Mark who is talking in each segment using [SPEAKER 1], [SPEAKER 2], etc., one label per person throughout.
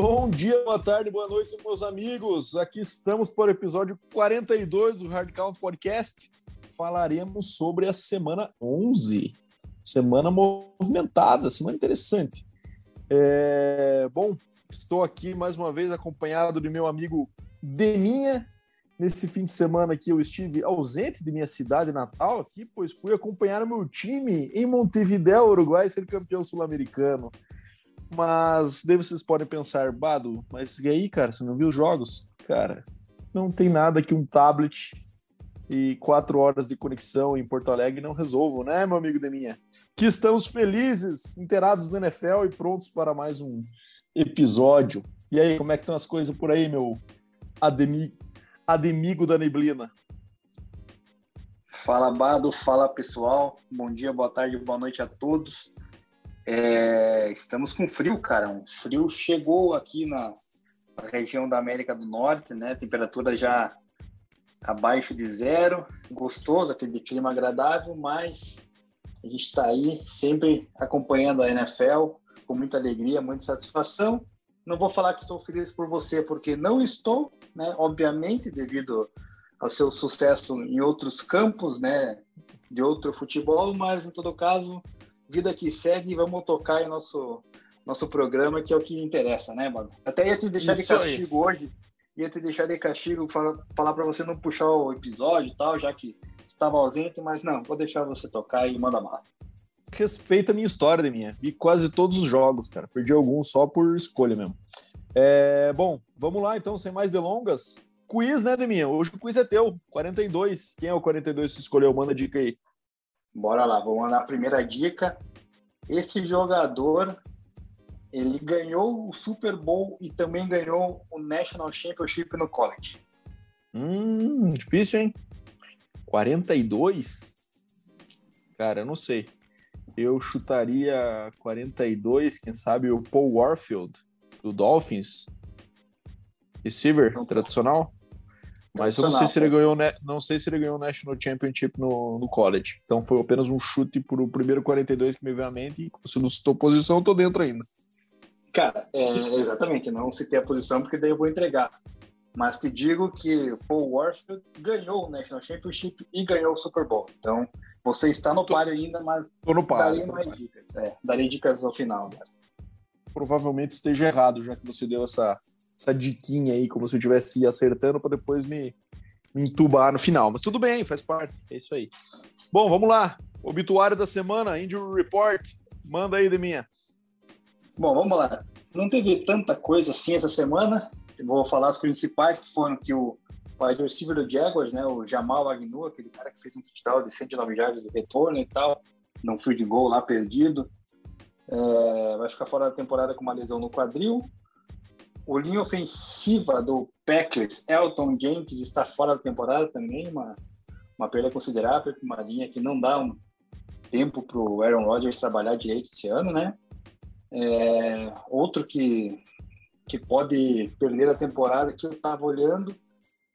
[SPEAKER 1] Bom dia, boa tarde, boa noite, meus amigos. Aqui estamos para o episódio 42 do Hard Count Podcast. Falaremos sobre a semana 11. Semana movimentada, semana interessante. É... Bom, estou aqui mais uma vez acompanhado de meu amigo Deminha. Nesse fim de semana aqui eu estive ausente de minha cidade natal aqui, pois fui acompanhar o meu time em Montevideo, Uruguai, ser campeão sul-americano. Mas daí vocês podem pensar, Bado, mas e aí, cara, você não viu os jogos? Cara, não tem nada que um tablet e quatro horas de conexão em Porto Alegre não resolvam, né, meu amigo Deminha? Que estamos felizes, inteirados do NFL e prontos para mais um episódio. E aí, como é que estão as coisas por aí, meu ademi... ademigo da neblina?
[SPEAKER 2] Fala, Bado, fala pessoal, bom dia, boa tarde, boa noite a todos. É, estamos com frio, cara. Um frio chegou aqui na, região da América do Norte, né? Temperatura já abaixo de zero, gostoso, aquele clima agradável, mas a gente está aí sempre acompanhando a NFL com muita alegria, muita satisfação. Não vou falar que estou feliz por você, porque não estou, né? Obviamente, devido ao seu sucesso em outros campos, né? De outro futebol, mas em todo caso vida que segue e vamos tocar em nosso, nosso programa, que é o que interessa, né, mano? Até ia te deixar Isso de castigo aí. hoje, ia te deixar de castigo, falar, falar para você não puxar o episódio e tal, já que estava ausente, mas não, vou deixar você tocar e manda mal.
[SPEAKER 1] Respeita a minha história, de minha. Vi quase todos os jogos, cara. Perdi alguns só por escolha mesmo. É, bom, vamos lá então, sem mais delongas. Quiz, né, Deminha? Hoje o quiz é teu, 42. Quem é o 42 que escolheu? Manda dica aí.
[SPEAKER 2] Bora lá, vamos mandar a primeira dica. Esse jogador, ele ganhou o Super Bowl e também ganhou o National Championship no college.
[SPEAKER 1] Hum, difícil, hein? 42? Cara, eu não sei. Eu chutaria 42, quem sabe o Paul Warfield, do Dolphins. Receiver tá. tradicional? Mas eu não sei se ele ganhou, não sei se ele ganhou o National Championship no, no college. Então foi apenas um chute para o primeiro 42 que me veio à mente. E se não citou posição, eu tô dentro ainda.
[SPEAKER 2] Cara, é, exatamente. Não citei a posição porque daí eu vou entregar. Mas te digo que Paul Warfield ganhou o National Championship e ganhou o Super Bowl. Então você está no páreo ainda, mas
[SPEAKER 1] tô no páreo,
[SPEAKER 2] darei mais dicas. É, darei dicas ao final. Cara.
[SPEAKER 1] Provavelmente esteja errado, já que você deu essa essa diquinha aí, como se eu tivesse acertando para depois me, me entubar no final. Mas tudo bem, faz parte. É isso aí. Bom, vamos lá. Obituário da semana, Injury Report. Manda aí, Deminha.
[SPEAKER 2] Bom, vamos lá. Não teve tanta coisa assim essa semana. vou falar as principais, que foram que o wide receiver do Jaguars, né, o Jamal Agnew, aquele cara que fez um touchdown de 109 jardas de retorno e tal, num field goal lá perdido. É, vai ficar fora da temporada com uma lesão no quadril. O linha ofensiva do Packers, Elton Jenkins, está fora da temporada também, uma, uma perda considerável, uma linha que não dá um tempo para o Aaron Rodgers trabalhar direito esse ano, né? É, outro que, que pode perder a temporada, que eu estava olhando,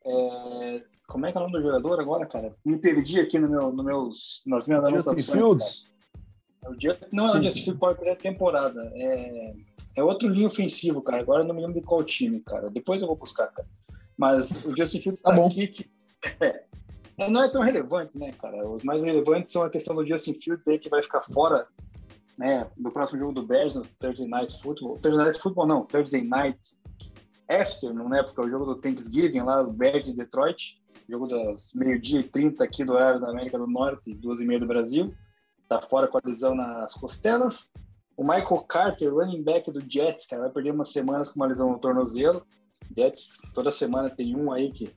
[SPEAKER 2] é, como é que é o nome do jogador agora, cara? Me perdi aqui no meu, no meus, nas minhas
[SPEAKER 1] Justin Fields?
[SPEAKER 2] O Justin, não é o Justin Fields perder a temporada. É, é outro linha ofensivo, cara. Agora eu não me lembro de qual time, cara. Depois eu vou buscar, cara. Mas o Justin Fields tá, tá bom. aqui que. É, não é tão relevante, né, cara? Os mais relevantes são a questão do Justin Fields aí, que vai ficar fora né, do próximo jogo do Bears no Thursday Night Football. Thursday Night Football não, Thursday Night Afternoon, né? Porque é o jogo do Thanksgiving lá, do Bears e Detroit. Jogo das meio-dia e 30 aqui do horário da América do Norte, duas e meia do Brasil. Tá fora com a lesão nas costelas. O Michael Carter, running back do Jets, cara, vai perder umas semanas com uma lesão no tornozelo. Jets, toda semana tem um aí que,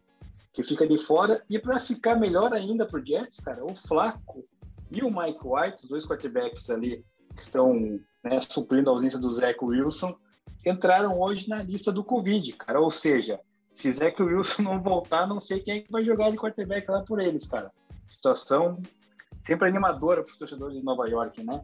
[SPEAKER 2] que fica de fora. E para ficar melhor ainda pro Jets, cara, o Flaco e o Mike White, os dois quarterbacks ali que estão né, suprindo a ausência do Zach Wilson, entraram hoje na lista do Covid, cara. Ou seja, se Zach Wilson não voltar, não sei quem é que vai jogar de quarterback lá por eles, cara. Situação sempre animadora para os torcedores de Nova York, né?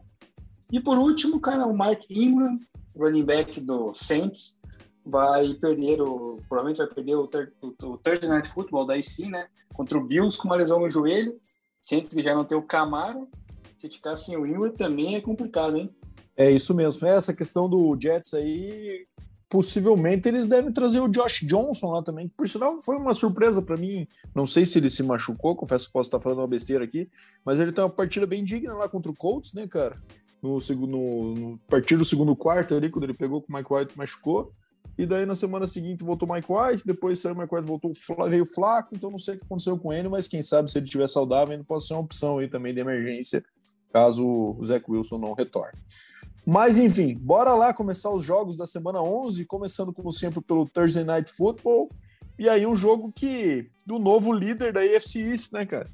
[SPEAKER 2] E por último, cara, o Mark Ingram, running back do Saints, vai perder o. Provavelmente vai perder o, o, o Thursday Night Football daí sim, né? Contra o Bills com uma lesão no joelho. Saints que já não tem o Camaro. Se ficar sem o Ingram também é complicado, hein?
[SPEAKER 1] É isso mesmo. Essa questão do Jets aí possivelmente eles devem trazer o Josh Johnson lá também. Por sinal, foi uma surpresa para mim. Não sei se ele se machucou, confesso que posso estar falando uma besteira aqui, mas ele tem uma partida bem digna lá contra o Colts, né, cara? No, segundo, no, partir do segundo quarto ali, quando ele pegou com o Mike White machucou. E daí na semana seguinte voltou o Mike White, depois saiu o Mike White, voltou, veio Flaco, então não sei o que aconteceu com ele, mas quem sabe se ele estiver saudável, ele pode ser uma opção aí também de emergência, caso o Zach Wilson não retorne. Mas enfim, bora lá começar os jogos da semana 11, começando como sempre pelo Thursday Night Football. E aí um jogo que do novo líder da AFC East, né, cara?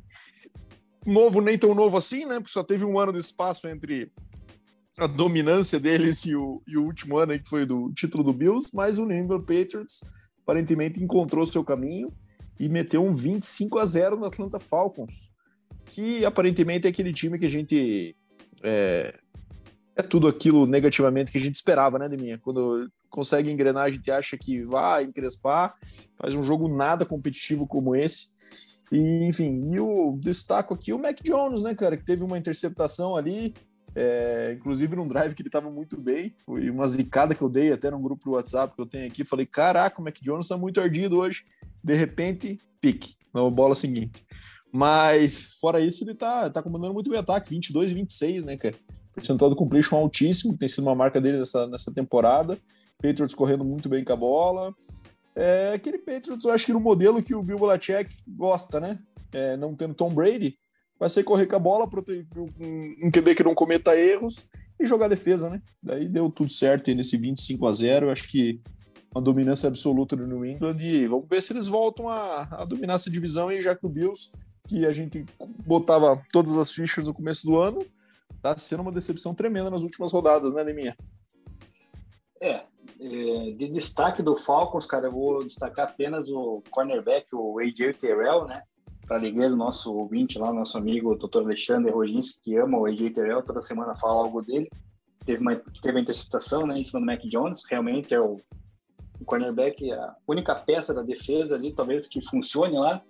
[SPEAKER 1] Novo nem tão novo assim, né? Porque só teve um ano de espaço entre a dominância deles e o, e o último ano aí que foi do título do Bills, mas o New England Patriots aparentemente encontrou seu caminho e meteu um 25 a 0 no Atlanta Falcons, que aparentemente é aquele time que a gente é, é tudo aquilo negativamente que a gente esperava, né, Deminha? Quando consegue engrenar, a gente acha que vai encrespar, faz um jogo nada competitivo como esse. E, enfim, e o destaco aqui o Mac Jones, né, cara, que teve uma interceptação ali, é, inclusive num drive que ele estava muito bem. Foi uma zicada que eu dei até num grupo do WhatsApp que eu tenho aqui. Falei, caraca, o Mac Jones está muito ardido hoje. De repente, pique, na bola seguinte. Mas, fora isso, ele tá, tá comandando muito bem o ataque, 22 e 26, né, cara? Percentual de completion altíssimo, tem sido uma marca dele nessa, nessa temporada. Patriots correndo muito bem com a bola. É aquele Patriots, eu acho que no modelo que o Bill Belichick gosta, né? É, não tendo Tom Brady, vai ser correr com a bola, QB que não cometa erros e jogar defesa, né? Daí deu tudo certo nesse 25 a 0 eu acho que uma dominância absoluta no New England e vamos ver se eles voltam a, a dominar essa divisão aí, já que o Bills, que a gente botava todas as fichas no começo do ano, tá sendo uma decepção tremenda nas últimas rodadas, né, Leminha?
[SPEAKER 2] É, é, de destaque do Falcons, cara, eu vou destacar apenas o cornerback, o AJ Terrell, né? Para alegria do nosso ouvinte lá, nosso amigo Dr. Alexandre Roginski, que ama o AJ Terrell, toda semana fala algo dele. Teve uma teve a interceptação, né, em cima do Mac Jones, realmente é o, o cornerback, a única peça da defesa ali, talvez que funcione lá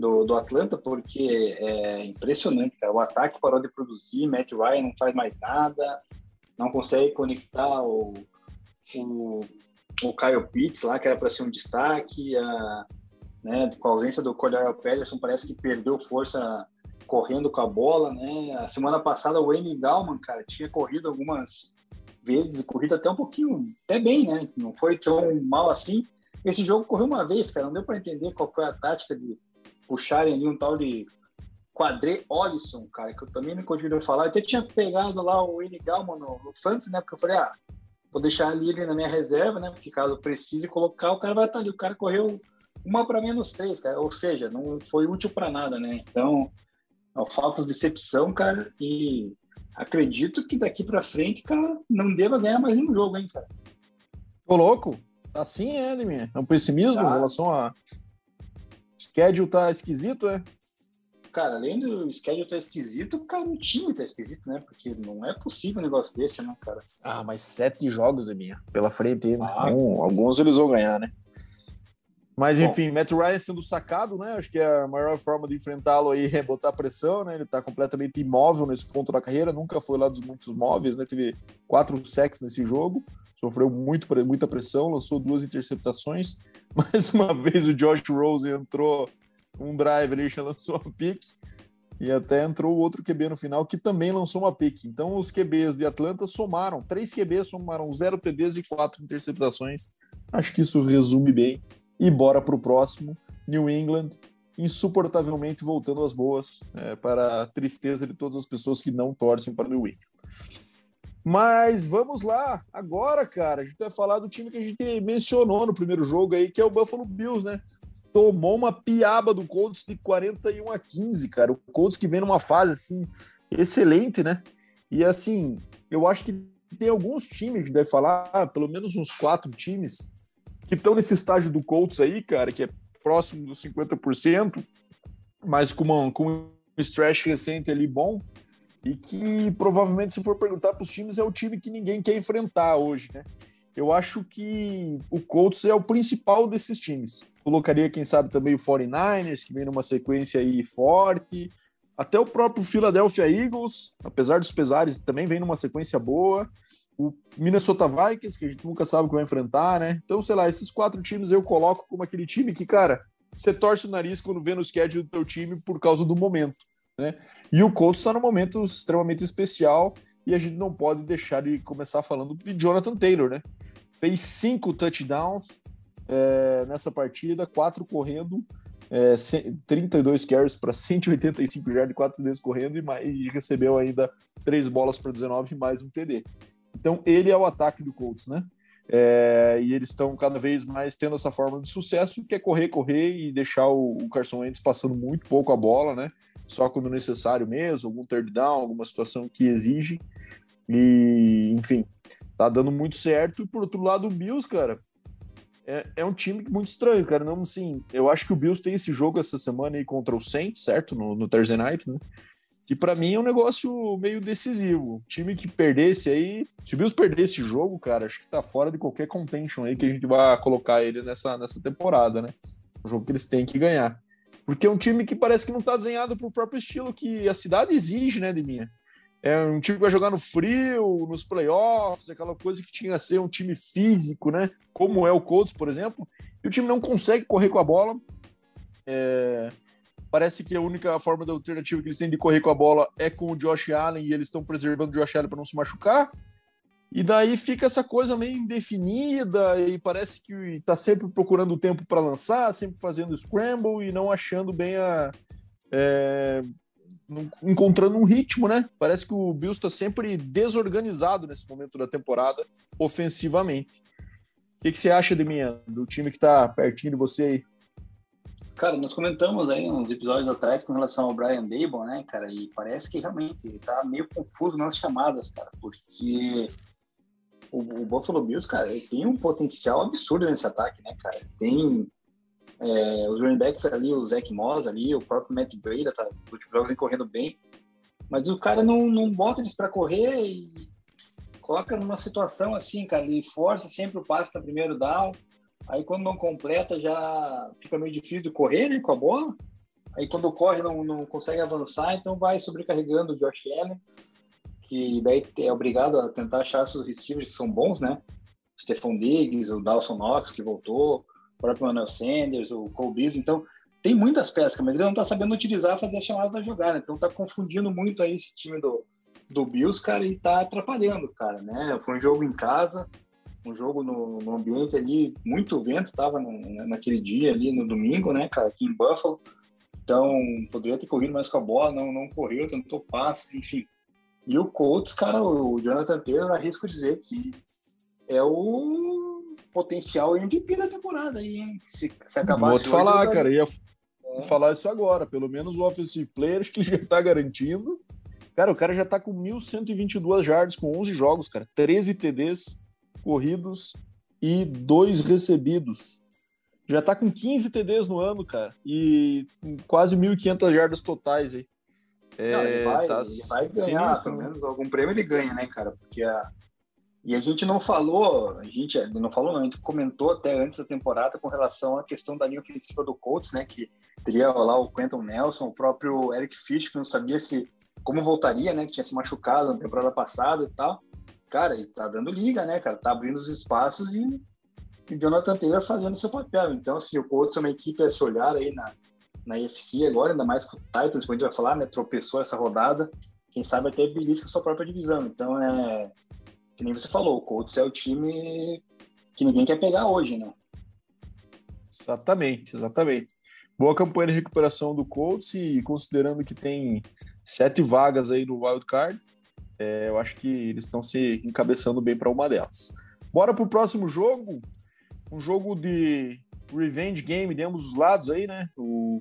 [SPEAKER 2] do, do Atlanta, porque é impressionante, cara. O ataque parou de produzir, Matt Ryan não faz mais nada, não consegue conectar o, o, o Kyle Pitts lá, que era para ser um destaque, a, né, com a ausência do Cordell Pederson, parece que perdeu força correndo com a bola, né? A semana passada o Wayne Gallman, cara, tinha corrido algumas vezes e corrido até um pouquinho, até bem, né? Não foi tão mal assim. Esse jogo correu uma vez, cara, não deu para entender qual foi a tática de puxarem ali um tal de Quadré Olisson, cara, que eu também me ouviram falar. Eu até tinha pegado lá o N Galman no, no Fantasy, né? Porque eu falei, ah, vou deixar ali ele na minha reserva, né? Porque caso precise colocar, o cara vai estar ali. O cara correu uma para menos três, cara. Ou seja, não foi útil para nada, né? Então, é falta de decepção, cara. E acredito que daqui para frente, cara, não deva ganhar mais nenhum jogo, hein, cara.
[SPEAKER 1] Ô, louco. Assim é, né, É um pessimismo tá. em relação a, schedule tá esquisito, é?
[SPEAKER 2] Cara, além do schedule tá esquisito, cara, o time tá esquisito, né? Porque não é possível um negócio desse, né, cara?
[SPEAKER 1] Ah, mas sete jogos, minha pela frente ainda. Ah, um, alguns eles vão ganhar, né? Mas enfim, Bom. Matt Ryan sendo sacado, né? Acho que a maior forma de enfrentá-lo aí é botar pressão, né? Ele tá completamente imóvel nesse ponto da carreira, nunca foi lá dos muitos móveis, né? Teve quatro sacks nesse jogo, sofreu muito, muita pressão, lançou duas interceptações. Mais uma vez o Josh Rose entrou um drive já lançou uma pique. E até entrou outro QB no final que também lançou uma pique. Então os QBs de Atlanta somaram, três QBs somaram zero TDs e quatro interceptações. Acho que isso resume bem. E bora para o próximo, New England, insuportavelmente voltando às boas, é, para a tristeza de todas as pessoas que não torcem para New England. Mas vamos lá, agora, cara, a gente vai falar do time que a gente mencionou no primeiro jogo aí, que é o Buffalo Bills, né? Tomou uma piaba do Colts de 41 a 15, cara. O Colts que vem numa fase assim excelente, né? E assim, eu acho que tem alguns times, a gente deve falar, pelo menos uns quatro times, que estão nesse estágio do Colts aí, cara, que é próximo dos 50%, mas com, uma, com um stretch recente ali bom e que provavelmente, se for perguntar para os times, é o time que ninguém quer enfrentar hoje, né? Eu acho que o Colts é o principal desses times. Colocaria, quem sabe, também o 49ers, que vem numa sequência aí forte. Até o próprio Philadelphia Eagles, apesar dos pesares, também vem numa sequência boa. o Minnesota Vikings, que a gente nunca sabe o que vai enfrentar, né? Então, sei lá, esses quatro times eu coloco como aquele time que, cara, você torce o nariz quando vê no schedule do teu time por causa do momento, né? E o Colts está num momento extremamente especial e a gente não pode deixar de começar falando de Jonathan Taylor, né? Fez cinco touchdowns é, nessa partida, quatro correndo, é, 32 carries para 185 jardas, quatro vezes correndo e, e recebeu ainda três bolas para 19 e mais um TD. Então, ele é o ataque do Colts, né? É, e eles estão cada vez mais tendo essa forma de sucesso, que é correr, correr e deixar o, o Carson Wentz passando muito pouco a bola, né? Só quando necessário mesmo, algum third down, alguma situação que exige. E, enfim, tá dando muito certo. E por outro lado, o Bills, cara, é, é um time muito estranho, cara. Não, assim, eu acho que o Bills tem esse jogo essa semana aí contra o Saints, certo? No, no Thursday Night, né? que para mim é um negócio meio decisivo. O time que perdesse aí, se o Bills perder esse jogo, cara, acho que tá fora de qualquer contention aí que a gente vai colocar ele nessa, nessa temporada, né? Um jogo que eles têm que ganhar. Porque é um time que parece que não tá desenhado pro próprio estilo que a cidade exige, né, de minha. É um time que vai jogar no frio, nos playoffs, aquela coisa que tinha a ser um time físico, né? Como é o Colts, por exemplo. E o time não consegue correr com a bola. É... Parece que a única forma da alternativa que eles têm de correr com a bola é com o Josh Allen e eles estão preservando o Josh Allen para não se machucar. E daí fica essa coisa meio indefinida e parece que está sempre procurando tempo para lançar, sempre fazendo scramble e não achando bem a. É, encontrando um ritmo, né? Parece que o Bills está sempre desorganizado nesse momento da temporada, ofensivamente. O que, que você acha de mim, do time que está pertinho de você aí?
[SPEAKER 2] Cara, nós comentamos aí uns episódios atrás com relação ao Brian Dable, né, cara? E parece que realmente ele tá meio confuso nas chamadas, cara, porque o, o Buffalo Bills, cara, tem um potencial absurdo nesse ataque, né, cara? Tem é, os running backs ali, o Zach Moss ali, o próprio Matt Breda, tá, o último jogo vem correndo bem, mas o cara não, não bota eles para correr e coloca numa situação assim, cara, ele força sempre o passe no primeiro down, Aí quando não completa já fica meio difícil de correr né, com a bola. Aí quando corre não, não consegue avançar, então vai sobrecarregando o Josh Allen, que daí é obrigado a tentar achar seus receivers que são bons, né? Stephon Diggs, o Dawson Knox que voltou, o próprio Manuel Sanders, o Cole Beasley. Então tem muitas peças, mas ele não está sabendo utilizar, fazer as chamadas da jogada. Então tá confundindo muito aí esse time do, do Bills, cara, e tá atrapalhando, cara, né? Foi um jogo em casa, um jogo no, no ambiente ali, muito vento estava naquele dia ali no domingo, né, cara, aqui em Buffalo. Então, poderia ter corrido mais com a bola, não, não correu, tentou passe, enfim. E o Colts, cara, o Jonathan Taylor, arrisco dizer que é o potencial MVP da temporada aí, hein? Se, se
[SPEAKER 1] acabar Vou te falar, hoje, cara, ia é. falar isso agora. Pelo menos o offensive player, acho que ele já tá garantindo. Cara, o cara já tá com 1.122 yards com 11 jogos, cara. 13 TDs, corridos e dois recebidos. Já tá com 15 TDs no ano, cara, e quase 1.500 jardas totais aí.
[SPEAKER 2] É, Não, ele vai, tá ele vai ganhar, sinistro, pelo né? menos algum prêmio ele ganha, né, cara? Porque a... E a gente não falou, a gente não falou, não, a gente comentou até antes da temporada com relação à questão da linha ofensiva do Colts, né? Que teria lá o Quentin Nelson, o próprio Eric Fish, que não sabia se como voltaria, né? Que tinha se machucado na temporada passada e tal cara, ele tá dando liga, né, cara? Tá abrindo os espaços e, o Jonathan Taylor fazendo seu papel. Então, assim, o Colts é uma equipe a se olhar aí na, na UFC agora, ainda mais com o Titans, como a gente vai falar, né? Tropeçou essa rodada. Quem sabe até belisca sua própria divisão. Então, é. Que nem você falou, o Colts é o time que ninguém quer pegar hoje, né?
[SPEAKER 1] Exatamente, exatamente. Boa campanha de recuperação do Colts e considerando que tem sete vagas aí no Wild Card, é, eu acho que eles estão se encabeçando bem para uma delas. Bora para o próximo jogo. Um jogo de revenge game de ambos os lados aí, né? O,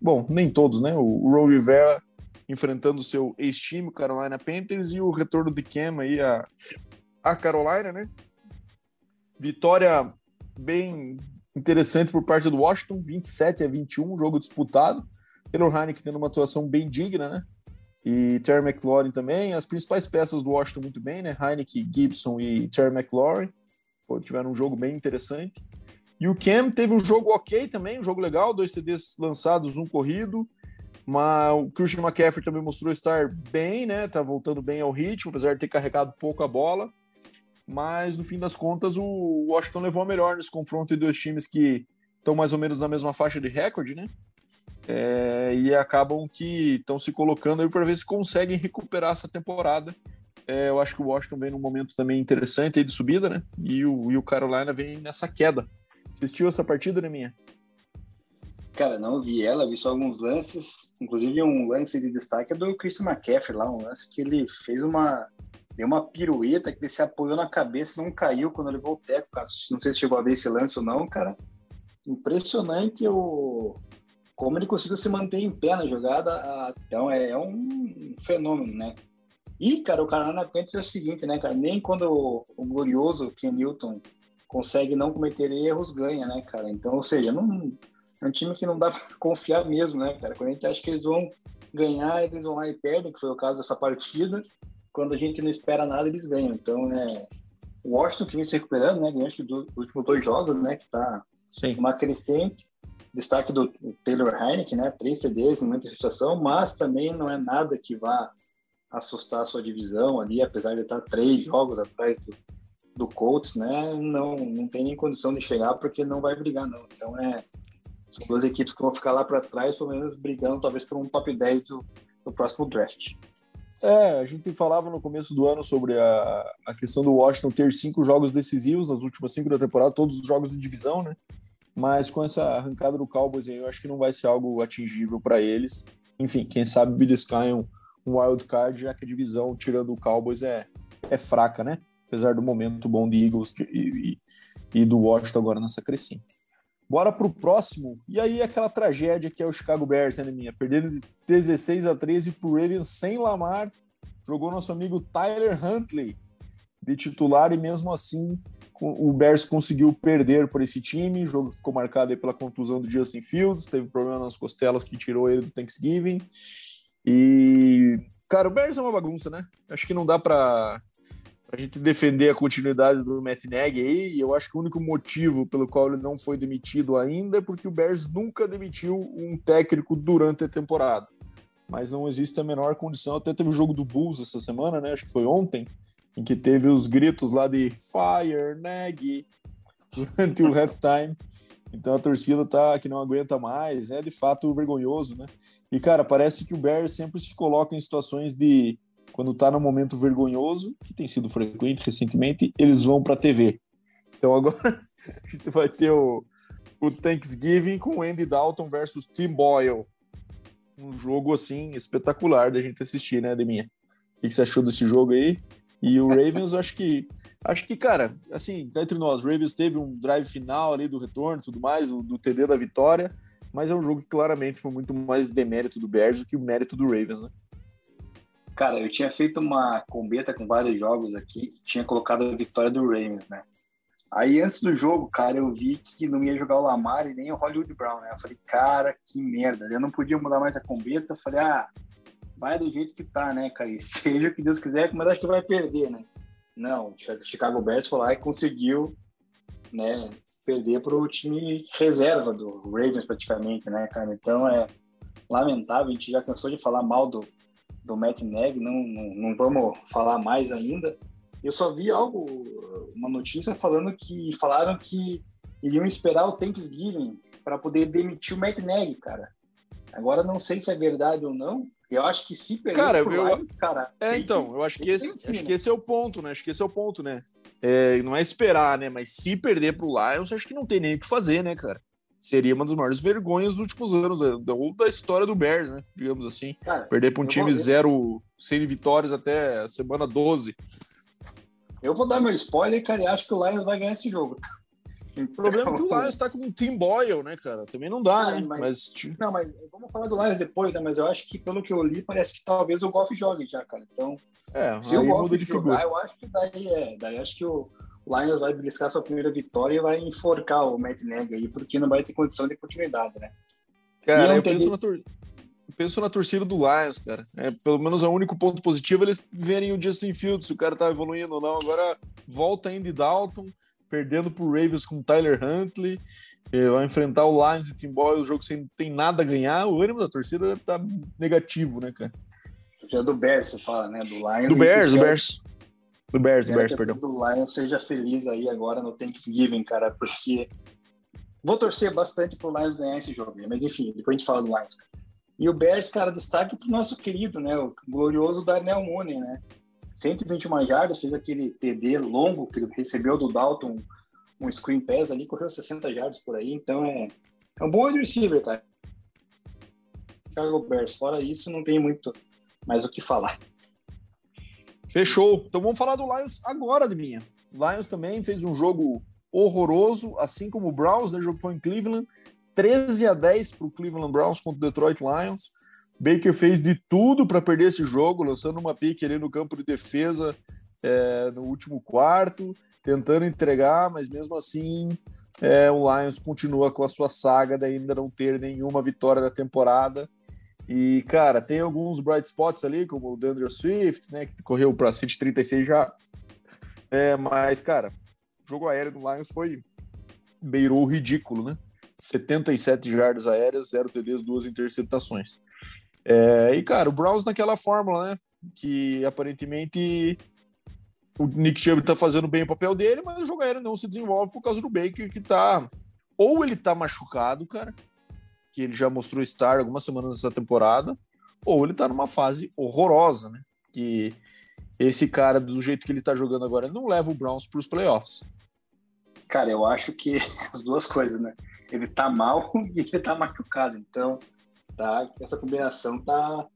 [SPEAKER 1] bom, nem todos, né? O, o Rivera enfrentando o seu ex-time, o Carolina Panthers, e o retorno de Cam aí a, a Carolina, né? Vitória bem interessante por parte do Washington, 27 a 21, jogo disputado. Taylor Heineken tendo uma atuação bem digna, né? e Terry McLaurin também. As principais peças do Washington muito bem, né? Heineken, Gibson e Terry McLaurin Foi, tiveram um jogo bem interessante. E o Cam teve um jogo ok também, um jogo legal, dois CDs lançados, um corrido. Mas o Christian McCaffrey também mostrou estar bem, né? Tá voltando bem ao ritmo, apesar de ter carregado pouco a bola. mas no fim das contas o Washington levou a melhor nesse confronto de dois times que estão mais ou menos na mesma faixa de recorde, né? É, e acabam que estão se colocando aí para ver se conseguem recuperar essa temporada. É, eu acho que o Washington vem num momento também interessante aí de subida, né? E o, e o Carolina vem nessa queda. Assistiu essa partida, né, minha?
[SPEAKER 2] Cara, não vi ela, vi só alguns lances, inclusive um lance de destaque é do Christian McCaffrey lá, um lance que ele fez uma deu uma pirueta que ele se apoiou na cabeça não caiu quando ele o teco, cara. Não sei se chegou a ver esse lance ou não, cara. Impressionante o como ele conseguiu se manter em pé na jogada. Então é, é um fenômeno, né? E, cara, o Carolina Panthers é o seguinte, né, cara? Nem quando o glorioso Ken Newton consegue não cometer erros, ganha, né, cara? Então, ou seja, não, é um time que não dá para confiar mesmo, né, cara? Quando a gente acha que eles vão ganhar, eles vão lá e perdem, que foi o caso dessa partida. Quando a gente não espera nada, eles ganham. Então, é. O Washington que vem se recuperando, né? Ganhou acho que dos últimos dois jogos, né? Que tá Sim. uma crescente. Destaque do Taylor Heineken, né? Três CDs em muita situação, mas também não é nada que vá assustar a sua divisão ali, apesar de estar três jogos atrás do, do Colts, né? Não, não tem nem condição de chegar porque não vai brigar, não. Então é são duas equipes que vão ficar lá para trás, pelo menos brigando talvez por um top 10 do, do próximo draft.
[SPEAKER 1] É, a gente falava no começo do ano sobre a, a questão do Washington ter cinco jogos decisivos nas últimas cinco da temporada, todos os jogos de divisão, né? Mas com essa arrancada do Cowboys aí, eu acho que não vai ser algo atingível para eles. Enfim, quem sabe beliscar um, um wild card, já que a divisão, tirando o Cowboys, é, é fraca, né? Apesar do momento bom de Eagles e, e, e do Washington agora nessa crescente. Bora para o próximo. E aí aquela tragédia que é o Chicago Bears, né, minha? Perdendo de 16 a 13 para o Ravens sem Lamar. Jogou nosso amigo Tyler Huntley de titular e mesmo assim o Bears conseguiu perder por esse time. O jogo ficou marcado pela contusão do Justin Fields, teve problema nas costelas que tirou ele do Thanksgiving. E, cara, o Bears é uma bagunça, né? Acho que não dá para a gente defender a continuidade do Matt Nagy aí, e eu acho que o único motivo pelo qual ele não foi demitido ainda é porque o Bears nunca demitiu um técnico durante a temporada. Mas não existe a menor condição. Até teve o jogo do Bulls essa semana, né? Acho que foi ontem, em que teve os gritos lá de Fire, Nagy, durante o halftime. Então a torcida tá que não aguenta mais, é de fato vergonhoso, né? E cara, parece que o Bears sempre se coloca em situações de quando está no momento vergonhoso, que tem sido frequente recentemente, eles vão para a TV. Então agora a gente vai ter o, o Thanksgiving com Andy Dalton versus Tim Boyle. Um jogo assim espetacular da gente assistir, né, Deminha? O que você achou desse jogo aí? E o Ravens, acho que, acho que, cara, assim, tá entre nós, o Ravens teve um drive final ali do retorno tudo mais, do, do TD da vitória, mas é um jogo que claramente foi muito mais demérito do Bears do que o mérito do Ravens, né?
[SPEAKER 2] Cara, eu tinha feito uma combeta com vários jogos aqui, tinha colocado a vitória do Ravens, né? Aí antes do jogo, cara, eu vi que não ia jogar o Lamar e nem o Hollywood Brown, né? Eu falei, cara, que merda. Eu não podia mudar mais a combeta. Eu falei, ah, vai do jeito que tá, né, cara? E seja o que Deus quiser, mas acho que vai perder, né? Não, o Chicago Bears foi lá e conseguiu, né, perder pro time reserva do Ravens praticamente, né, cara? Então é lamentável, a gente já cansou de falar mal do, do Matt Neg, não, não, não vamos falar mais ainda. Eu só vi algo, uma notícia falando que falaram que iriam esperar o Thanksgiving para poder demitir o Matt Neg, cara. Agora não sei se é verdade ou não. Eu acho que se
[SPEAKER 1] perder cara, eu, Lions, cara. É, então, que, eu acho que esse, acho que esse é o ponto, né? Acho que esse é o ponto, né? É, não é esperar, né? Mas se perder pro Lions, acho que não tem nem o que fazer, né, cara? Seria uma das maiores vergonhas dos últimos anos, né? ou da história do Bears, né? Digamos assim. Cara, Perder para um time zero, sem vitórias até a semana 12.
[SPEAKER 2] Eu vou dar meu spoiler, cara, e acho que o Lions vai ganhar esse jogo.
[SPEAKER 1] O problema é que o Lions tá com um Tim Boyle, né, cara? Também não dá, né? Mas,
[SPEAKER 2] mas, Não, mas vamos falar do Lions depois, né? Mas eu acho que, pelo que eu li, parece que talvez o Golf jogue já, cara. Então,
[SPEAKER 1] é, se o Golf jogar,
[SPEAKER 2] eu acho que daí é. Daí acho que o, Lions vai beliscar sua primeira vitória e vai enforcar o Matt Neg aí, porque não vai ter condição de continuidade, né?
[SPEAKER 1] Cara, eu penso, na tor... penso na torcida do Lions, cara. É, pelo menos é o único ponto positivo eles verem o Justin Fields, se o cara tá evoluindo ou não. Agora volta Andy Dalton, perdendo pro Ravens com Tyler Huntley. Vai enfrentar o Lions e o Tim Boyle, o jogo sem tem nada a ganhar. O ânimo da torcida tá negativo, né, cara?
[SPEAKER 2] Já do Bears, você fala, né? Do Lions.
[SPEAKER 1] Do Bears, do Bears. Do Bears, do Bears, perdão.
[SPEAKER 2] do Lions seja feliz aí agora no Thanksgiving, cara, porque vou torcer bastante pro Lions ganhar esse jogo, mas enfim, depois a gente fala do Lions. E o Bears, cara, destaque pro nosso querido, né, o glorioso Daniel Mooney, né? 121 jardas, fez aquele TD longo que ele recebeu do Dalton, um screen pass ali, correu 60 jardas por aí, então é, é um bom receiver, cara. Chicago Bears, fora isso, não tem muito mais o que falar.
[SPEAKER 1] Fechou. Então vamos falar do Lions agora, de minha. Lions também fez um jogo horroroso, assim como o Browns, né? O jogo foi em Cleveland. 13 a 10 para o Cleveland Browns contra o Detroit Lions. Baker fez de tudo para perder esse jogo, lançando uma pique ali no campo de defesa é, no último quarto, tentando entregar, mas mesmo assim é, o Lions continua com a sua saga de ainda não ter nenhuma vitória da temporada. E, cara, tem alguns bright spots ali, como o Dandre Swift, né, que correu para 136 já. É, mas, cara, o jogo aéreo do Lions foi beirou ridículo, né? 77 jardas aéreas, 0 TDs, duas interceptações. É, e, cara, o Browns naquela fórmula, né? Que aparentemente o Nick Chubb tá fazendo bem o papel dele, mas o jogo aéreo não se desenvolve por causa do Baker, que tá. Ou ele tá machucado, cara, que ele já mostrou estar algumas semanas nessa temporada, ou ele tá numa fase horrorosa, né? Que esse cara, do jeito que ele tá jogando agora, não leva o Browns para os playoffs.
[SPEAKER 2] Cara, eu acho que as duas coisas, né? Ele tá mal e ele tá machucado, então tá, essa combinação tá,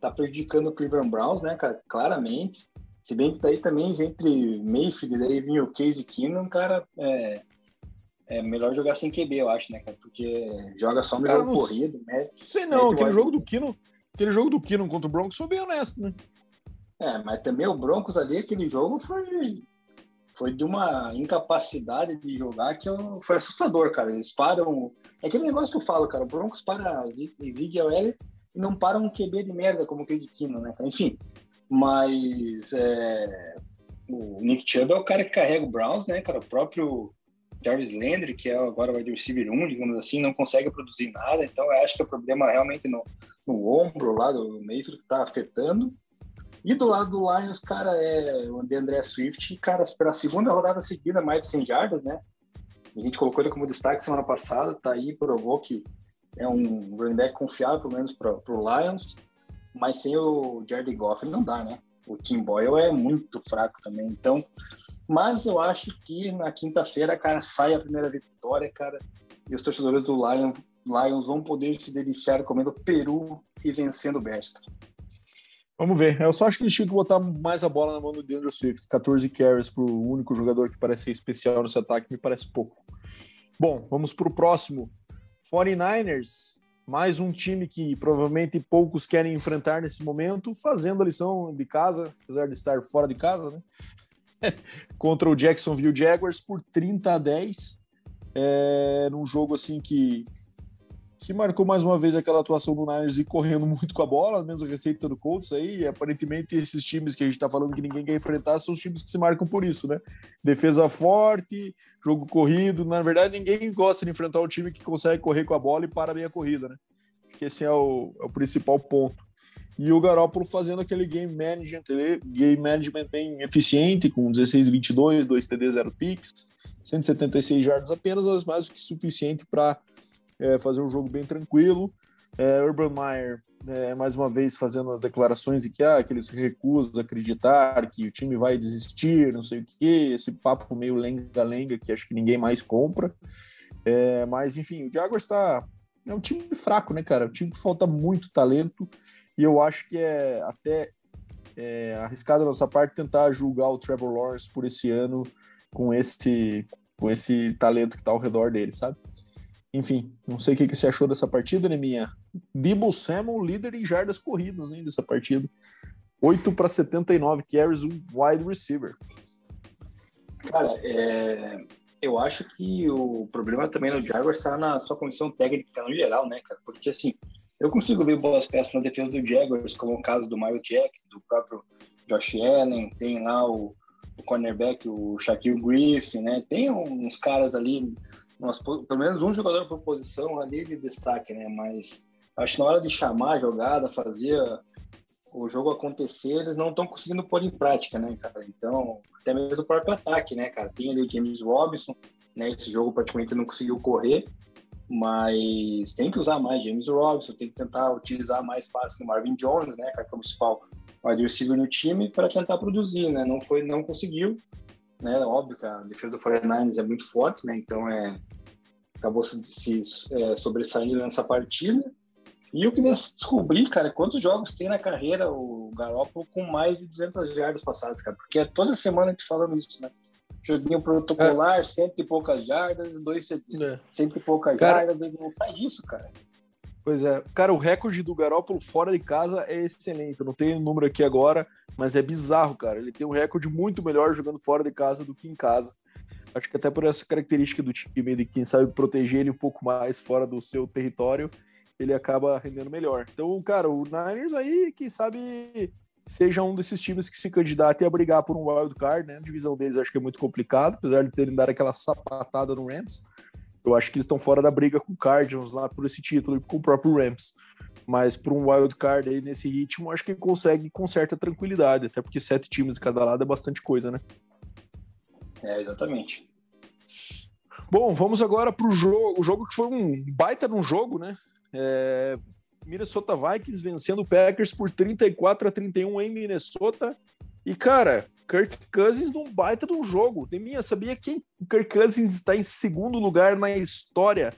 [SPEAKER 2] tá prejudicando o Cleveland Browns, né, cara? Claramente. Se bem que daí também, entre Mayfield e daí vinha o Casey Keenum, cara, é, é melhor jogar sem QB, eu acho, né, cara? Porque joga só no jogo corrido, né?
[SPEAKER 1] Sei não, aquele jogo do Kino, aquele jogo do Kino contra o Broncos foi bem honesto, né?
[SPEAKER 2] É, mas também o Broncos ali, aquele jogo foi foi de uma incapacidade de jogar que eu, foi assustador, cara. Eles param. É aquele negócio que eu falo, cara. O Broncos para Zig e não para um QB de merda como o Case Kino, né, cara? Enfim. Mas é, o Nick Chubb é o cara que carrega o Browns, né, cara? O próprio Jarvis Landry, que é agora o wide receiver 1, digamos assim, não consegue produzir nada, então eu acho que o problema é realmente no, no ombro lá do Mayfield está afetando. E do lado do Lions, cara, é o André Swift, cara, pela segunda rodada seguida, mais de 100 jardas, né? A gente colocou ele como destaque semana passada, tá aí, provou que é um running back confiável, pelo menos para o Lions, mas sem o Jared Goff não dá, né? O Tim Boyle é muito fraco também, então mas eu acho que na quinta-feira, cara, sai a primeira vitória, cara, e os torcedores do Lions, Lions vão poder se deliciar comendo peru e vencendo o Bears.
[SPEAKER 1] Vamos ver. Eu só acho que eles tinham que botar mais a bola na mão do DeAndre Swift. 14 carries para o único jogador que parece ser especial nesse ataque, me parece pouco. Bom, vamos para o próximo. 49ers, mais um time que provavelmente poucos querem enfrentar nesse momento, fazendo a lição de casa, apesar de estar fora de casa, né? contra o Jacksonville Jaguars por 30 a 10, é, num jogo assim que, que marcou mais uma vez aquela atuação do Niners e correndo muito com a bola, menos a receita do Colts aí, e aparentemente esses times que a gente tá falando que ninguém quer enfrentar são os times que se marcam por isso, né? Defesa forte, jogo corrido, na verdade ninguém gosta de enfrentar um time que consegue correr com a bola e para bem a corrida, né? Que esse é o, é o principal ponto. E o Garoppolo fazendo aquele game management, game management bem eficiente, com 16 22, 2 TD, 0 picks, 176 jardas apenas, mas mais do que suficiente para é, fazer um jogo bem tranquilo. É, Urban Meyer, é, mais uma vez, fazendo as declarações de que, ah, que acreditar que o time vai desistir, não sei o que, esse papo meio lenga-lenga que acho que ninguém mais compra. É, mas, enfim, o Jaguars está. É um time fraco, né, cara? É um time que falta muito talento e eu acho que é até é, arriscado da nossa parte tentar julgar o Trevor Lawrence por esse ano com esse, com esse talento que está ao redor dele, sabe? Enfim, não sei o que, que você achou dessa partida, né, minha? Debo Samuel, líder em jardas corridas hein, dessa partida. 8 para 79 carries, um wide receiver.
[SPEAKER 2] Cara, é, eu acho que o problema também no Jaguars está na sua condição técnica no geral, né, cara? Porque assim, eu consigo ver boas peças na defesa do Jaguars, como o caso do Miles Jack, do próprio Josh Allen, tem lá o, o cornerback, o Shaquille Griffin, né? Tem uns caras ali, umas, pelo menos um jogador por posição ali de destaque, né? Mas acho que na hora de chamar a jogada, fazer o jogo acontecer, eles não estão conseguindo pôr em prática, né, cara? Então, até mesmo o próprio ataque, né, cara? Tem ali o James Robinson, né? Esse jogo praticamente não conseguiu correr, mas tem que usar mais James Robinson, tem que tentar utilizar mais passes no Marvin Jones, né, cara, é o principal wide receiver no time para tentar produzir, né? Não foi, não conseguiu, né? Óbvio que a defesa do 49ers é muito forte, né? Então é acabou se, se é, sobressaindo nessa partida. E eu queria descobrir, cara, quantos jogos tem na carreira o Garoppolo com mais de 200 jardas passadas, cara, porque é toda semana a gente falando isso, né? Joguinho protocolar, é. cento e poucas jardas, dois. É. Cento e poucas cara, jardas, não sai disso, cara.
[SPEAKER 1] Pois é. Cara, o recorde do Garópolo fora de casa é excelente. Eu não tenho o número aqui agora, mas é bizarro, cara. Ele tem um recorde muito melhor jogando fora de casa do que em casa. Acho que até por essa característica do time de quem sabe proteger ele um pouco mais fora do seu território, ele acaba rendendo melhor. Então, cara, o Niners aí, quem sabe seja um desses times que se candidata a brigar por um wild card, né? A divisão deles acho que é muito complicado, apesar de terem dado aquela sapatada no Rams. Eu acho que eles estão fora da briga com o Cardinals lá por esse título e com o próprio Rams. Mas por um wild card aí nesse ritmo, acho que consegue com certa tranquilidade, até porque sete times de cada lado é bastante coisa, né?
[SPEAKER 2] É, exatamente.
[SPEAKER 1] Bom, vamos agora para o jogo, o jogo que foi um baita num jogo, né? É, Minnesota Vikings vencendo o Packers por 34 a 31 em Minnesota. E, cara, Kirk Cousins num baita de um jogo. Deminha, sabia que o Kirk Cousins está em segundo lugar na história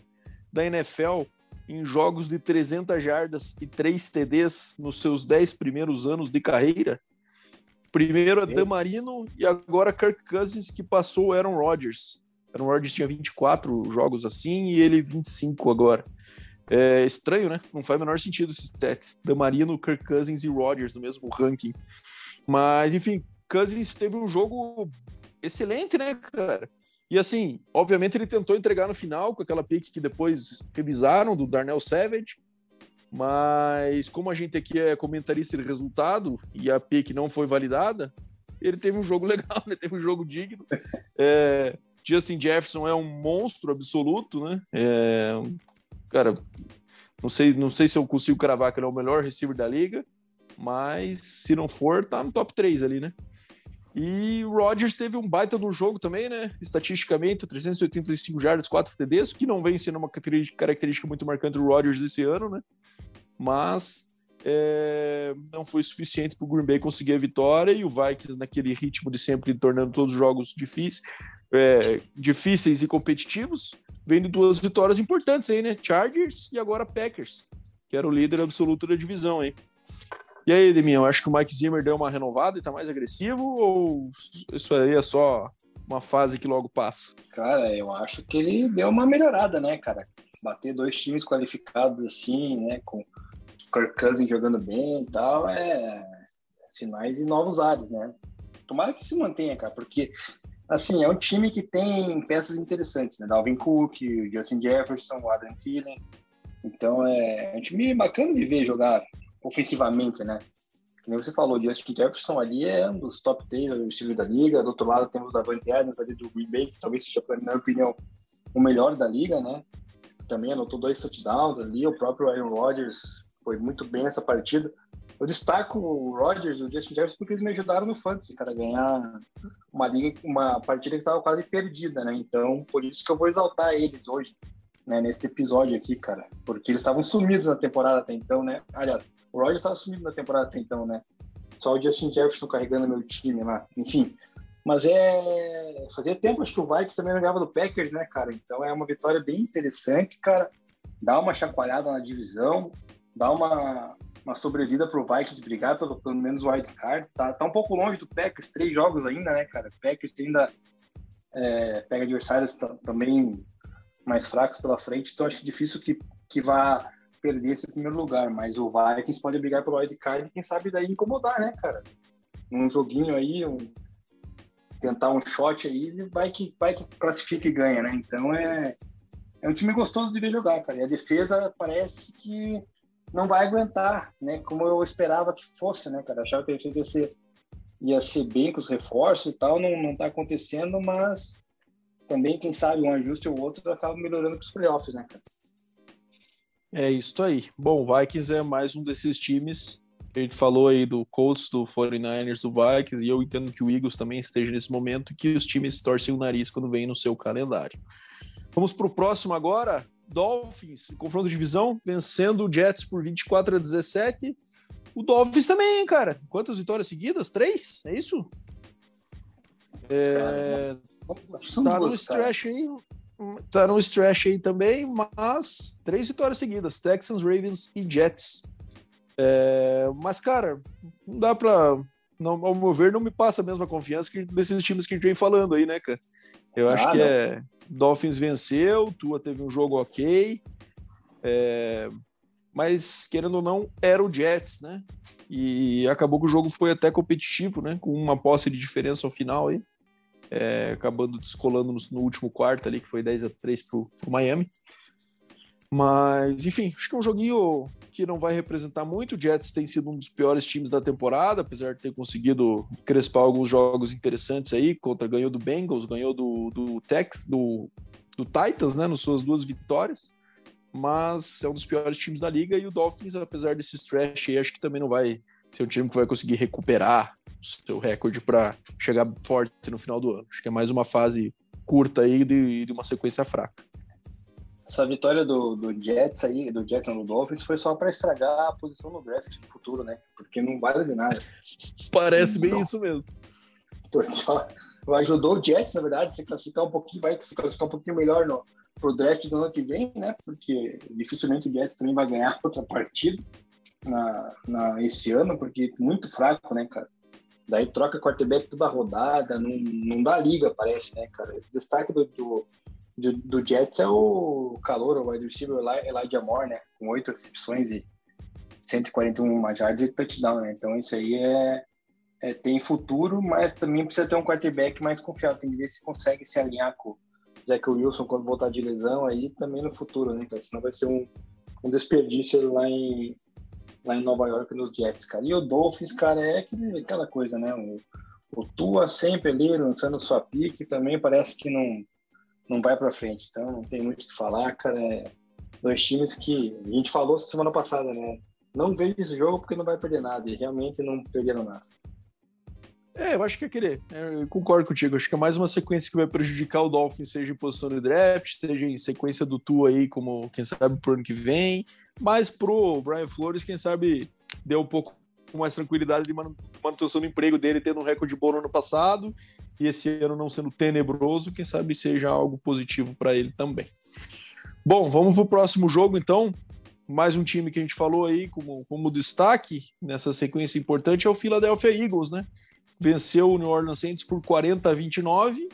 [SPEAKER 1] da NFL em jogos de 300 jardas e 3 TDs nos seus 10 primeiros anos de carreira? Primeiro a Damarino e agora Kirk Cousins, que passou o Aaron Rodgers. Aaron Rodgers tinha 24 jogos assim e ele 25 agora. É estranho, né? Não faz o menor sentido esse stat. Damarino, Kirk Cousins e Rodgers no mesmo ranking. Mas, enfim, Cousins teve um jogo excelente, né, cara? E assim, obviamente ele tentou entregar no final com aquela pick que depois revisaram do Darnell Savage. Mas como a gente aqui é comentarista de resultado e a pick não foi validada, ele teve um jogo legal, né? Teve um jogo digno. É, Justin Jefferson é um monstro absoluto, né? É, cara, não sei, não sei se eu consigo cravar que ele é o melhor receiver da liga, mas se não for, tá no top 3 ali, né? E o Rodgers teve um baita no jogo também, né? Estatisticamente, 385 jardas, 4 TDs, que não vem sendo uma característica muito marcante do Rodgers desse ano, né? Mas é, não foi suficiente para o Green Bay conseguir a vitória e o Vikings naquele ritmo de sempre tornando todos os jogos difíceis, é, difíceis e competitivos, vendo duas vitórias importantes aí, né? Chargers e agora Packers, que era o líder absoluto da divisão aí. E aí, Demião, acho que o Mike Zimmer deu uma renovada e tá mais agressivo ou isso aí é só uma fase que logo passa?
[SPEAKER 2] Cara, eu acho que ele deu uma melhorada, né, cara? Bater dois times qualificados assim, né, com Kirk Cousins jogando bem e tal, é sinais de novos ares, né? Tomara que se mantenha, cara, porque assim, é um time que tem peças interessantes, né? Dalvin Cook, Justin Jefferson, o Adam Thielen. Então é um time bacana de ver jogar ofensivamente, né? Nem você falou, Justin Jefferson ali é um dos top 3 do estilo da liga. Do outro lado temos o Davante Adams ali do Green Bay, que talvez seja, na minha opinião, o melhor da liga, né? Também anotou dois touchdowns ali. O próprio Aaron Rodgers foi muito bem nessa partida. Eu destaco o Rodgers e o Justin Jefferson porque eles me ajudaram no fantasy, cara, ganhar uma liga, uma partida que estava quase perdida, né? Então, por isso que eu vou exaltar eles hoje, né, nesse episódio aqui, cara, porque eles estavam sumidos na temporada até então, né? Aliás, o Rodgers estava sumido na temporada até então, né? Só o Justin Jefferson carregando meu time lá. Enfim. Mas é. Fazia tempo, acho que o Vikings também não ganhava do Packers, né, cara? Então é uma vitória bem interessante, cara. Dá uma chacoalhada na divisão, dá uma, uma sobrevida pro Vikings brigar pelo, pelo menos o wild card. Tá, tá um pouco longe do Packers, três jogos ainda, né, cara? Packers ainda é, pega adversários também mais fracos pela frente, então acho difícil que, que vá perder esse primeiro lugar, mas o Vikings pode brigar pelo wild card e quem sabe daí incomodar, né, cara? Um joguinho aí, um, tentar um shot aí, vai que, vai que classifica e ganha, né? Então é, é um time gostoso de ver jogar, cara. E a defesa parece que não vai aguentar, né? Como eu esperava que fosse, né, cara? Achava que a defesa ia ser, ia ser bem com os reforços e tal, não, não tá acontecendo, mas também, quem sabe, um ajuste ou outro acaba melhorando para os playoffs, né, cara?
[SPEAKER 1] É isso aí. Bom, Vikings é mais um desses times A gente falou aí do Colts, do 49ers, do Vikings, e eu entendo que o Eagles também esteja nesse momento que os times torcem o nariz quando vem no seu calendário. Vamos para o próximo agora. Dolphins, confronto de divisão, vencendo o Jets por 24 a 17. O Dolphins também, cara. Quantas vitórias seguidas? Três? É isso? É... Tá no stretch aí. Tá no stretch aí também, mas três vitórias seguidas: Texans, Ravens e Jets. É... Mas, cara, não dá pra. Não, ao meu ver, não me passa a mesma confiança que desses times que a gente vem falando aí, né, cara? Eu acho ah, que não. é. Dolphins venceu, Tua teve um jogo ok. É, mas, querendo ou não, era o Jets, né? E acabou que o jogo foi até competitivo, né? Com uma posse de diferença ao final aí. É, acabando descolando no, no, último quarto ali, que foi 10 a 3 pro, pro Miami. Mas, enfim, acho que é um joguinho que não vai representar muito. O Jets tem sido um dos piores times da temporada, apesar de ter conseguido crespar alguns jogos interessantes aí. Contra, ganhou do Bengals, ganhou do, do Tex, do, do Titans, né? Nas suas duas vitórias. Mas é um dos piores times da liga. E o Dolphins, apesar desse stretch aí, acho que também não vai ser um time que vai conseguir recuperar o seu recorde para chegar forte no final do ano. Acho que é mais uma fase curta aí de, de uma sequência fraca.
[SPEAKER 2] Essa vitória do, do Jets aí, do Jets no Dolphins, foi só para estragar a posição no draft no futuro, né? Porque não vale de nada.
[SPEAKER 1] Parece bem isso mesmo.
[SPEAKER 2] Porque ajudou o Jets, na verdade, a se classificar um pouquinho, vai se classificar um pouquinho melhor no, pro draft do ano que vem, né? Porque dificilmente o Jets também vai ganhar outra partida na, na, esse ano, porque muito fraco, né, cara? Daí troca quarterback toda rodada, não, não dá liga, parece, né, cara? Destaque do, do do, do Jets é o calor, o wide receiver Elijah Moore, né? Com oito recepções e 141 jardas e touchdown, né? Então isso aí é, é, tem futuro, mas também precisa ter um quarterback mais confiável. Tem que ver se consegue se alinhar com o Zach Wilson quando voltar de lesão aí também no futuro, né? Cara? Senão vai ser um, um desperdício lá em, lá em Nova York nos Jets, cara. E o Dolphins, cara, é aquela coisa, né? O, o Tua sempre ali lançando sua pique, também parece que não não vai para frente. Então não tem muito o que falar, cara. É dois times que a gente falou semana passada, né? Não veio esse jogo porque não vai perder nada. E realmente não perderam nada.
[SPEAKER 1] É, eu acho que é querer. É, concordo contigo. Acho que é mais uma sequência que vai prejudicar o Dolphins, seja em posição de draft, seja em sequência do Tu aí, como quem sabe pro ano que vem. Mas pro Brian Flores, quem sabe deu um pouco mais tranquilidade de manutenção do emprego dele, tendo um recorde bom no ano passado e esse ano não sendo tenebroso, quem sabe seja algo positivo para ele também. Bom, vamos para o próximo jogo então. Mais um time que a gente falou aí como, como destaque nessa sequência importante é o Philadelphia Eagles, né? Venceu o New Orleans Saints por 40 a 29,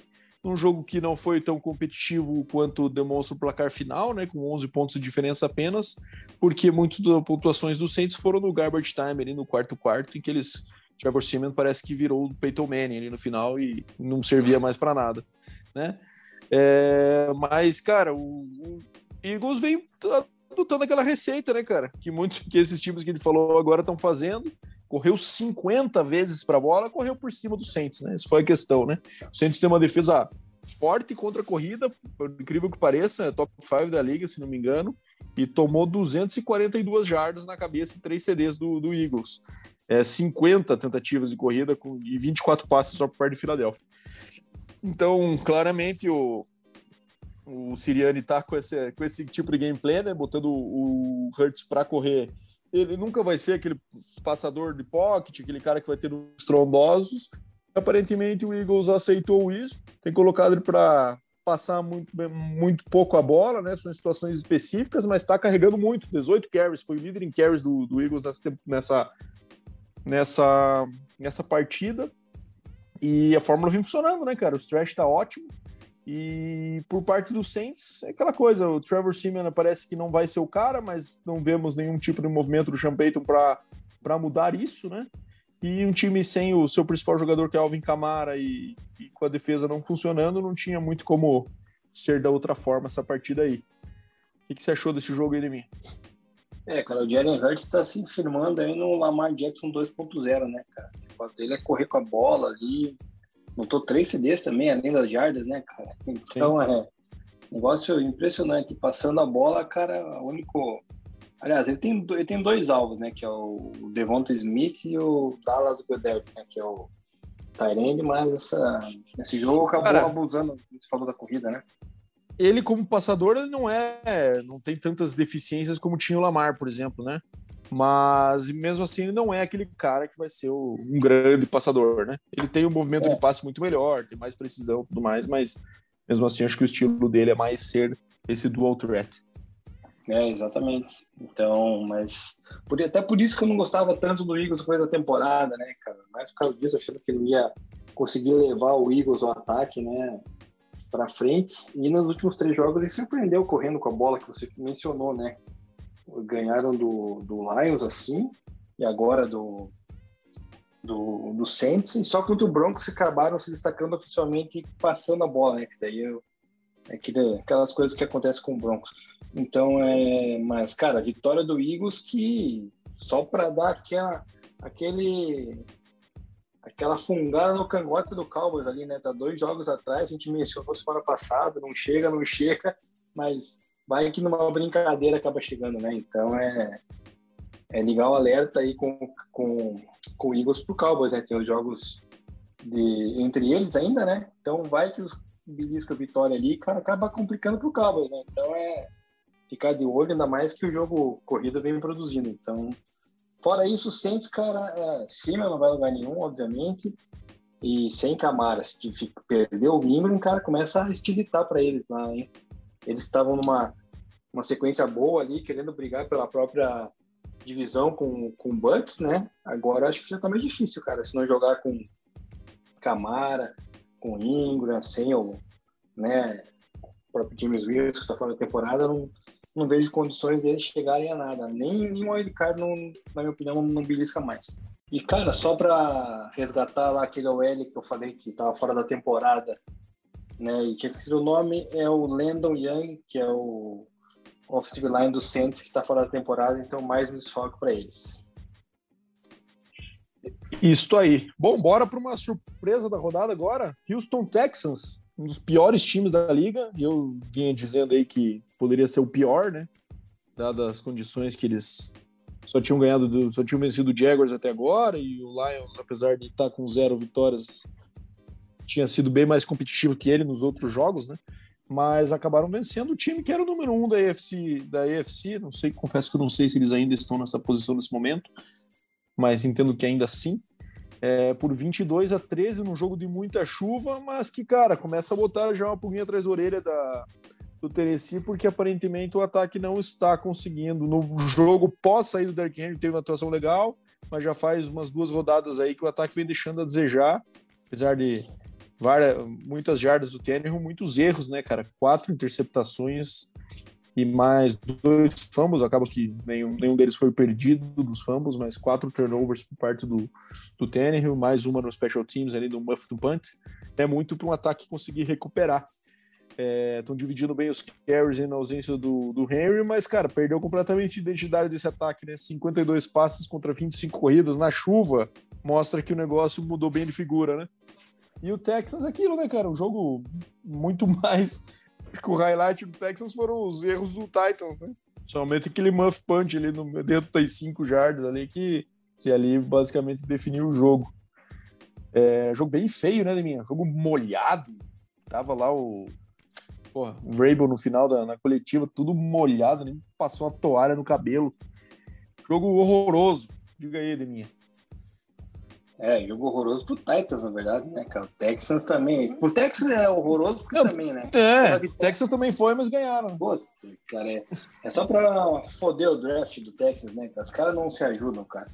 [SPEAKER 1] num jogo que não foi tão competitivo quanto demonstra o placar final, né? Com 11 pontos de diferença apenas, porque muitas das pontuações do Saints foram no garbage time ali no quarto quarto, em que eles Trevor Simeon parece que virou o Peyton Manning ali no final e não servia mais para nada, né? É, mas, cara, o, o Eagles vem adotando aquela receita, né, cara? Que muitos que esses times que ele falou agora estão fazendo. Correu 50 vezes para a bola, correu por cima do Saints, né? Isso foi a questão, né? O Saints tem uma defesa forte contra a corrida, por incrível que pareça, é top 5 da liga, se não me engano, e tomou 242 jardas na cabeça e 3 CDs do, do Eagles é, 50 tentativas de corrida com, e 24 passes só por parte de Filadélfia. Então, claramente, o, o Siriani tá com esse, com esse tipo de gameplay, né? Botando o, o Hurts para correr. Ele nunca vai ser aquele passador de pocket, aquele cara que vai ter os trondosos. Aparentemente, o Eagles aceitou isso, tem colocado ele para passar muito, muito pouco a bola, né? São situações específicas, mas está carregando muito. 18 carries, foi o líder em carries do, do Eagles nessa, nessa, nessa, nessa partida. E a fórmula vem funcionando, né, cara? O stretch tá ótimo. E por parte do Saints, é aquela coisa, o Trevor Simeon parece que não vai ser o cara, mas não vemos nenhum tipo de movimento do Sean Payton para mudar isso, né? E um time sem o seu principal jogador, que é Alvin Kamara, e, e, com a defesa não funcionando, não tinha muito como ser da outra forma essa partida aí. O que, que você achou desse jogo aí de mim?
[SPEAKER 2] É, cara, o Jalen Hurts está se firmando aí no Lamar Jackson 2.0, né, cara? O fato dele é correr com a bola ali. Notou três CDs também, além das jardas, né, cara? Então Sim. é um negócio impressionante. Passando a bola, cara, a, único, Aliás, ele tem, ele tem dois alvos, né? Que é o Devonta Smith e o Dallas Goddard, né? Que é o Tyrande, mas essa, esse jogo acabou Cara, abusando, você falou da corrida, né?
[SPEAKER 1] Ele, como passador, ele não é. não tem tantas deficiências como tinha o Lamar, por exemplo, né? Mas mesmo assim, ele não é aquele cara que vai ser o, um grande passador, né? Ele tem um movimento é. de passe muito melhor, tem mais precisão e tudo mais, mas mesmo assim, acho que o estilo dele é mais ser esse dual threat.
[SPEAKER 2] É, exatamente. Então, mas por, até por isso que eu não gostava tanto do Eagles depois da temporada, né, cara? Mais por causa disso, achando que ele ia conseguir levar o Eagles ao ataque, né, para frente. E nos últimos três jogos ele surpreendeu correndo com a bola que você mencionou, né? Ganharam do, do Lions assim, e agora do, do, do Saints, e só contra o Broncos que acabaram se destacando oficialmente passando a bola, né? Que daí eu, é aquelas coisas que acontecem com o Broncos. Então, é, mas, cara, a vitória do Eagles que só para dar aquela, aquele, aquela fungada no cangote do Cowboys ali, né? Tá dois jogos atrás, a gente mencionou semana passada, não chega, não chega, mas vai que numa brincadeira acaba chegando, né? Então é, é ligar o alerta aí com, com, com o Eagles pro Cowboys, né? Tem os jogos de, entre eles ainda, né? Então vai que os belisca a vitória ali, cara, acaba complicando pro Cowboys, né? Então é ficar de olho, ainda mais que o jogo corrida vem produzindo. Então, fora isso, o Saints, cara, é, cima não vai lugar nenhum, obviamente. E sem Camara, se perder o Ingram, cara, começa a esquisitar para eles lá, hein? Eles estavam numa uma sequência boa ali, querendo brigar pela própria divisão com, com o Bucks, né? Agora acho que já tá meio difícil, cara, se não jogar com Camara, com Ingram, sem o, né, o próprio James Wilson, que está fora da temporada, não, não vejo condições deles chegarem a nada. Nem, o wildcard, não, na minha opinião, não, belisca mais. E, cara, só para resgatar lá aquele OL que eu falei que estava fora da temporada, né, e tinha esquecido o nome, é o Landon Young, que é o offensive line do Saints, que está fora da temporada, então mais um desfoque para eles.
[SPEAKER 1] Isso aí. Bom, bora para uma surpresa da rodada agora. Houston Texans, um dos piores times da liga. Eu vinha dizendo aí que poderia ser o pior, né? Dadas as condições que eles só tinham ganhado, do, só tinham vencido o Jaguars até agora e o Lions, apesar de estar com zero vitórias, tinha sido bem mais competitivo que ele nos outros jogos, né? Mas acabaram vencendo o time que era o número um da AFC, da AFC. Não sei, confesso que não sei se eles ainda estão nessa posição nesse momento mas entendo que ainda assim. É, por 22 a 13 num jogo de muita chuva, mas que, cara, começa a botar já uma pulguinha atrás da orelha da, do Tennessee, porque aparentemente o ataque não está conseguindo. No jogo pós sair do Derrick Henry teve uma atuação legal, mas já faz umas duas rodadas aí que o ataque vem deixando a desejar, apesar de várias, muitas jardas do Tannehill, muitos erros, né, cara? Quatro interceptações e mais dois fumbles, acaba que nenhum, nenhum deles foi perdido dos fumbles, mas quatro turnovers por parte do, do Tannehill, mais uma no special teams ali do muff do punt, é muito para um ataque conseguir recuperar. Estão é, dividindo bem os carries na ausência do, do Henry, mas, cara, perdeu completamente a identidade desse ataque, né? 52 passes contra 25 corridas na chuva, mostra que o negócio mudou bem de figura, né? E o Texans, aquilo, né, cara? Um jogo muito mais que o highlight do Texans foram os erros do Titans, né? Somente aquele muff punch ali no, dentro das 5 jardas ali que, que ali basicamente definiu o jogo. É, jogo bem feio, né, Deminha? Jogo molhado. Tava lá o, porra, o Vrabel no final da na coletiva, tudo molhado, nem passou a toalha no cabelo. Jogo horroroso. Diga aí, Deminha.
[SPEAKER 2] É, jogo horroroso pro Titans, na verdade, né, cara? O Texans também. Pro Texas é horroroso porque Não, também, né?
[SPEAKER 1] É, Texas também foi, mas ganharam.
[SPEAKER 2] Pô, cara, é, é só pra foder o draft do Texas, né? Os caras não se ajudam, cara.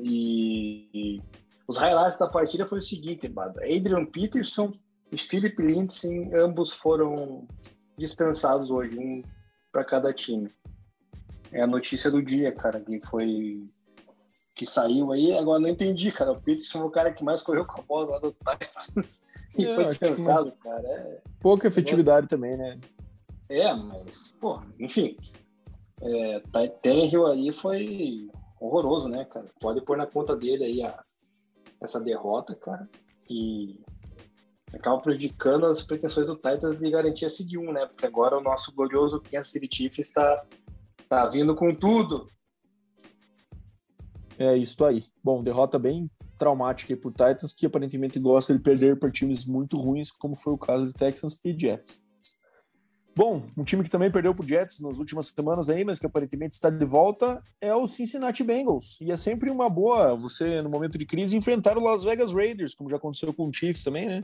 [SPEAKER 2] E, e, os highlights da partida foi o seguinte, Bado. Adrian Peterson e Philip Lindsay, ambos foram dispensados hoje, um para cada time. É a notícia do dia, cara, que foi que saiu aí, agora não entendi, cara. O Peterson foi o cara que mais correu com a bola lá do Titans e é, foi dispensado, cara. É...
[SPEAKER 1] Pouca efetividade é. também, né?
[SPEAKER 2] É, mas, pô, enfim. É, Tannehill aí foi horroroso, né, cara? Pode pôr na conta dele aí a, essa derrota, cara. E acaba prejudicando as pretensões do Titans de garantir esse de um, né? Porque agora o nosso glorioso Kansas City Chiefs está Tá vindo com tudo.
[SPEAKER 1] É isso aí. Bom, derrota bem traumática aí por Titans, que aparentemente gosta de perder para times muito ruins, como foi o caso de Texans e Jets. Bom, um time que também perdeu para Jets nas últimas semanas aí, mas que aparentemente está de volta, é o Cincinnati Bengals. E é sempre uma boa você, no momento de crise, enfrentar o Las Vegas Raiders, como já aconteceu com o Chiefs também, né?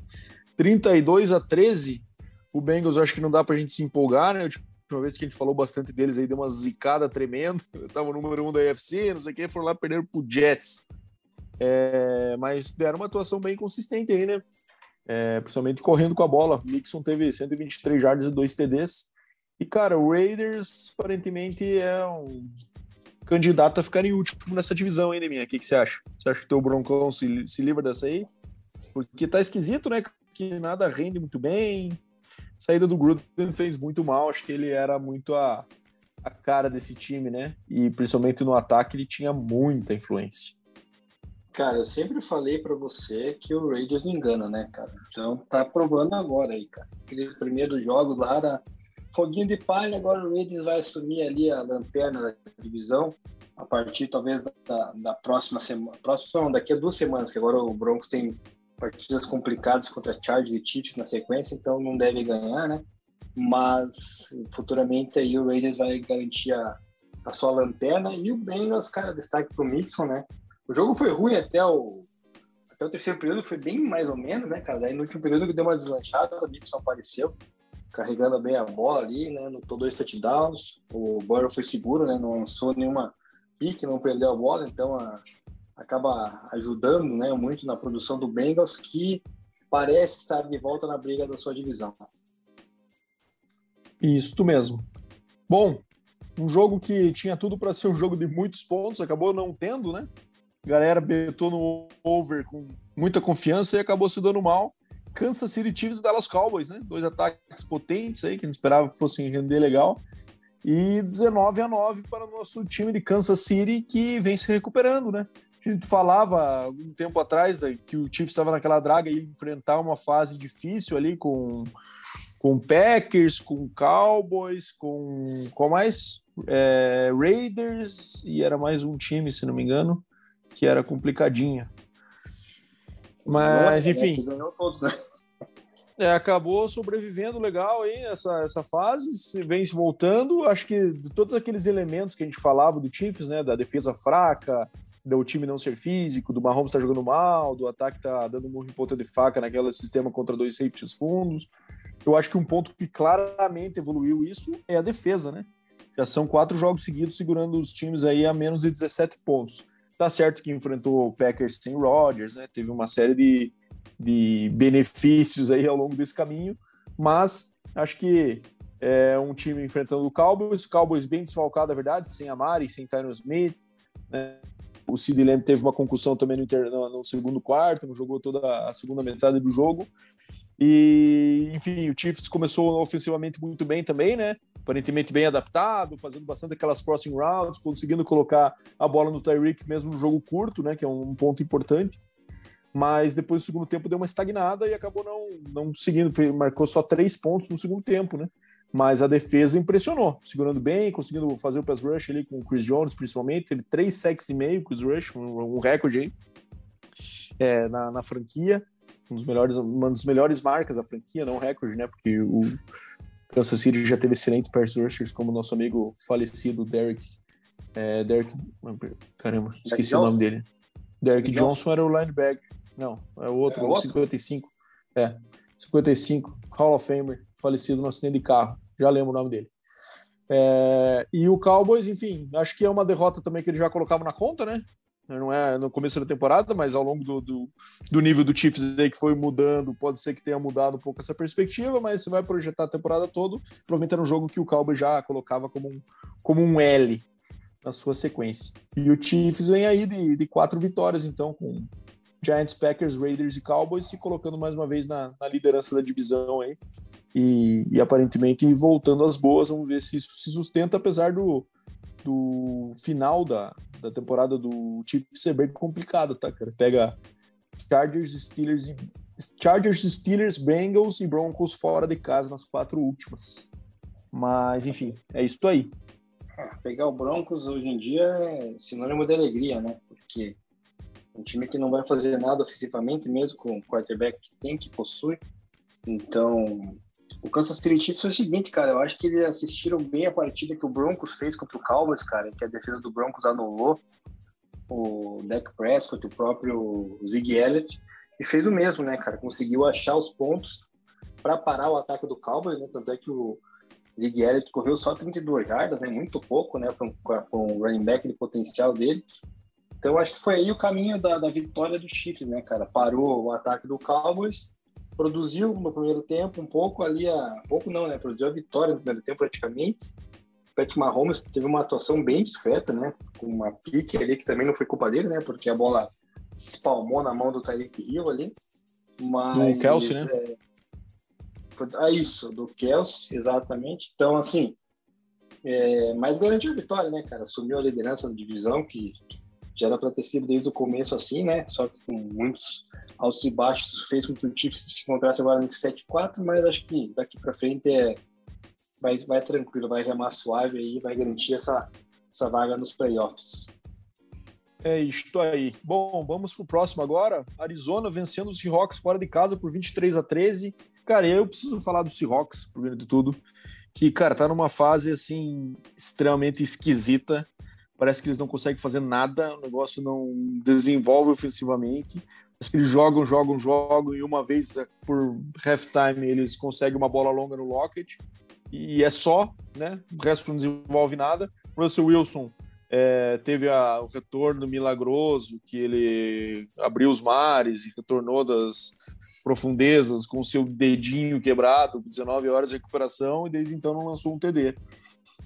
[SPEAKER 1] 32 a 13. O Bengals acho que não dá para a gente se empolgar, né? Uma vez que a gente falou bastante deles aí, deu uma zicada tremenda. Eu tava no número um da UFC, não sei o que, foram lá perder pro Jets. É, mas deram uma atuação bem consistente aí, né? É, principalmente correndo com a bola. Mixon teve 123 jardas e 2 TDs. E, cara, o Raiders aparentemente é um candidato a ficar em último nessa divisão ainda, minha. O que, que você acha? Você acha que o teu Broncão se, se livra dessa aí? Porque tá esquisito, né? Que nada rende muito bem. Saída do Gruden fez muito mal. Acho que ele era muito a, a cara desse time, né? E principalmente no ataque ele tinha muita influência.
[SPEAKER 2] Cara, eu sempre falei para você que o Raiders não engana, né, cara? Então tá provando agora aí, cara. Aquele primeiro jogo lá era foguinho de palha, agora o Raiders vai assumir ali a lanterna da divisão a partir talvez da, da próxima semana, próxima daqui a duas semanas, que agora o Broncos tem partidas complicadas contra Chargers e Chiefs na sequência, então não deve ganhar, né? Mas futuramente aí o Raiders vai garantir a, a sua lanterna e o Bengals, cara, destaque pro Mixon, né? O jogo foi ruim até o, até o terceiro período, foi bem mais ou menos, né, cara? Daí no último período que deu uma deslanchada, o Nixon apareceu, carregando bem a bola ali, né? Notou dois touchdowns. O Burrow foi seguro, né? Não lançou nenhuma pique, não perdeu a bola, então a, acaba ajudando, né, muito na produção do Bengals, que parece estar de volta na briga da sua divisão.
[SPEAKER 1] Isso mesmo. Bom, um jogo que tinha tudo para ser um jogo de muitos pontos, acabou não tendo, né? galera betou no over com muita confiança e acabou se dando mal. Kansas City Chiefs e Dallas Cowboys, né? Dois ataques potentes aí, que a gente esperava que fossem render legal. E 19 a 9 para o nosso time de Kansas City, que vem se recuperando, né? A gente falava um tempo atrás né, que o Chiefs estava naquela draga e enfrentar uma fase difícil ali com, com Packers, com Cowboys, com, com mais é, Raiders e era mais um time, se não me engano que era complicadinha. Mas, enfim. Todos, né? É, acabou sobrevivendo legal aí essa, essa fase, vem se voltando. Acho que de todos aqueles elementos que a gente falava do Chiefs, né, da defesa fraca, do time não ser físico, do Mahomes tá jogando mal, do ataque tá dando um ponta de faca naquele sistema contra dois safeties fundos. Eu acho que um ponto que claramente evoluiu isso é a defesa, né? Já são quatro jogos seguidos segurando os times aí a menos de 17 pontos. Tá certo que enfrentou o Packers sem Rodgers, né? Teve uma série de, de benefícios aí ao longo desse caminho, mas acho que é um time enfrentando o Cowboys, Cowboys bem desfalcado, é verdade, sem Amari, sem Tyron Smith, né? O Sid Lamb teve uma concussão também no, inter... no, segundo quarto, não jogou toda a segunda metade do jogo. E, enfim, o Chiefs começou ofensivamente muito bem também, né? aparentemente bem adaptado, fazendo bastante aquelas crossing routes, conseguindo colocar a bola no Tyreek mesmo no jogo curto, né, que é um ponto importante. Mas depois do segundo tempo deu uma estagnada e acabou não, não seguindo, marcou só três pontos no segundo tempo, né? Mas a defesa impressionou, segurando bem, conseguindo fazer o pass rush ali com o Chris Jones, principalmente. Teve três sacks e meio, Chris Rush, um, um recorde aí é, na, na franquia. Um dos melhores, uma das melhores marcas da franquia, não recorde, né? Porque o, Kansas City já teve excelentes pass rushers, como o nosso amigo falecido Derek. É, Derek. Caramba, esqueci Derek o nome dele. Derek Johnson, Johnson era o linebacker. Não, é o outro, é o outro? 55. É, 55, Hall of Famer, falecido no acidente de carro. Já lembro o nome dele. É, e o Cowboys, enfim, acho que é uma derrota também que ele já colocava na conta, né? não é no começo da temporada, mas ao longo do, do, do, nível do Chiefs aí que foi mudando, pode ser que tenha mudado um pouco essa perspectiva, mas você vai projetar a temporada toda, era um jogo que o Cowboys já colocava como um, como um L na sua sequência. E o Chiefs vem aí de, de quatro vitórias, então, com Giants, Packers, Raiders e Cowboys se colocando mais uma vez na, na liderança da divisão aí. E, e aparentemente voltando às boas, vamos ver se isso se sustenta, apesar do, do final da, da temporada do Chiefs ser bem complicado, tá, cara? Pega Chargers, Steelers e Chargers, Steelers, Bengals e Broncos fora de casa nas quatro últimas. Mas, enfim, é isso aí.
[SPEAKER 2] Pegar o Broncos hoje em dia é sinônimo de alegria, né? Porque um time que não vai fazer nada ofensivamente, mesmo com o quarterback que tem, que possui. Então, o Kansas City Chiefs foi o seguinte, cara, eu acho que eles assistiram bem a partida que o Broncos fez contra o Cowboys, cara, que a defesa do Broncos anulou o Dak Prescott, o próprio Zig Elliott, e fez o mesmo, né, cara? Conseguiu achar os pontos para parar o ataque do Cowboys, né? Tanto é que o Zig Elliott correu só 32 jardas, né? Muito pouco, né? Com o running back de potencial dele. Então, acho que foi aí o caminho da, da vitória do Chiefs, né, cara? Parou o ataque do Cowboys, produziu no primeiro tempo um pouco ali, a, pouco não, né? Produziu a vitória no primeiro tempo praticamente. Patrick Mahomes teve uma atuação bem discreta, né? Com uma pique ali que também não foi culpa dele, né? Porque a bola espalmou na mão do Tyreek Hill ali. Mas,
[SPEAKER 1] do Kelsey, né? É,
[SPEAKER 2] ah, isso, do Kelsey, exatamente. Então, assim, é, mas garantiu a vitória, né, cara? Assumiu a liderança da divisão, que já era para ter sido desde o começo assim, né? Só que com muitos altos e baixos fez com que o Chiefs se encontrasse agora nesse 7-4, mas acho que daqui para frente é vai, vai tranquilo, vai remar suave aí, vai garantir essa, essa vaga nos playoffs.
[SPEAKER 1] É isto aí. Bom, vamos pro próximo agora. Arizona vencendo os Seahawks fora de casa por 23 a 13. Cara, eu preciso falar do Seahawks, por de tudo, que, cara, tá numa fase, assim, extremamente esquisita. Parece que eles não conseguem fazer nada, o negócio não desenvolve ofensivamente. Que eles jogam, jogam, jogam, e uma vez por halftime eles conseguem uma bola longa no Lockett e é só, né? O resto não desenvolve nada. Russell Wilson é, teve a, o retorno milagroso, que ele abriu os mares e retornou das profundezas com seu dedinho quebrado, 19 horas de recuperação, e desde então não lançou um TD.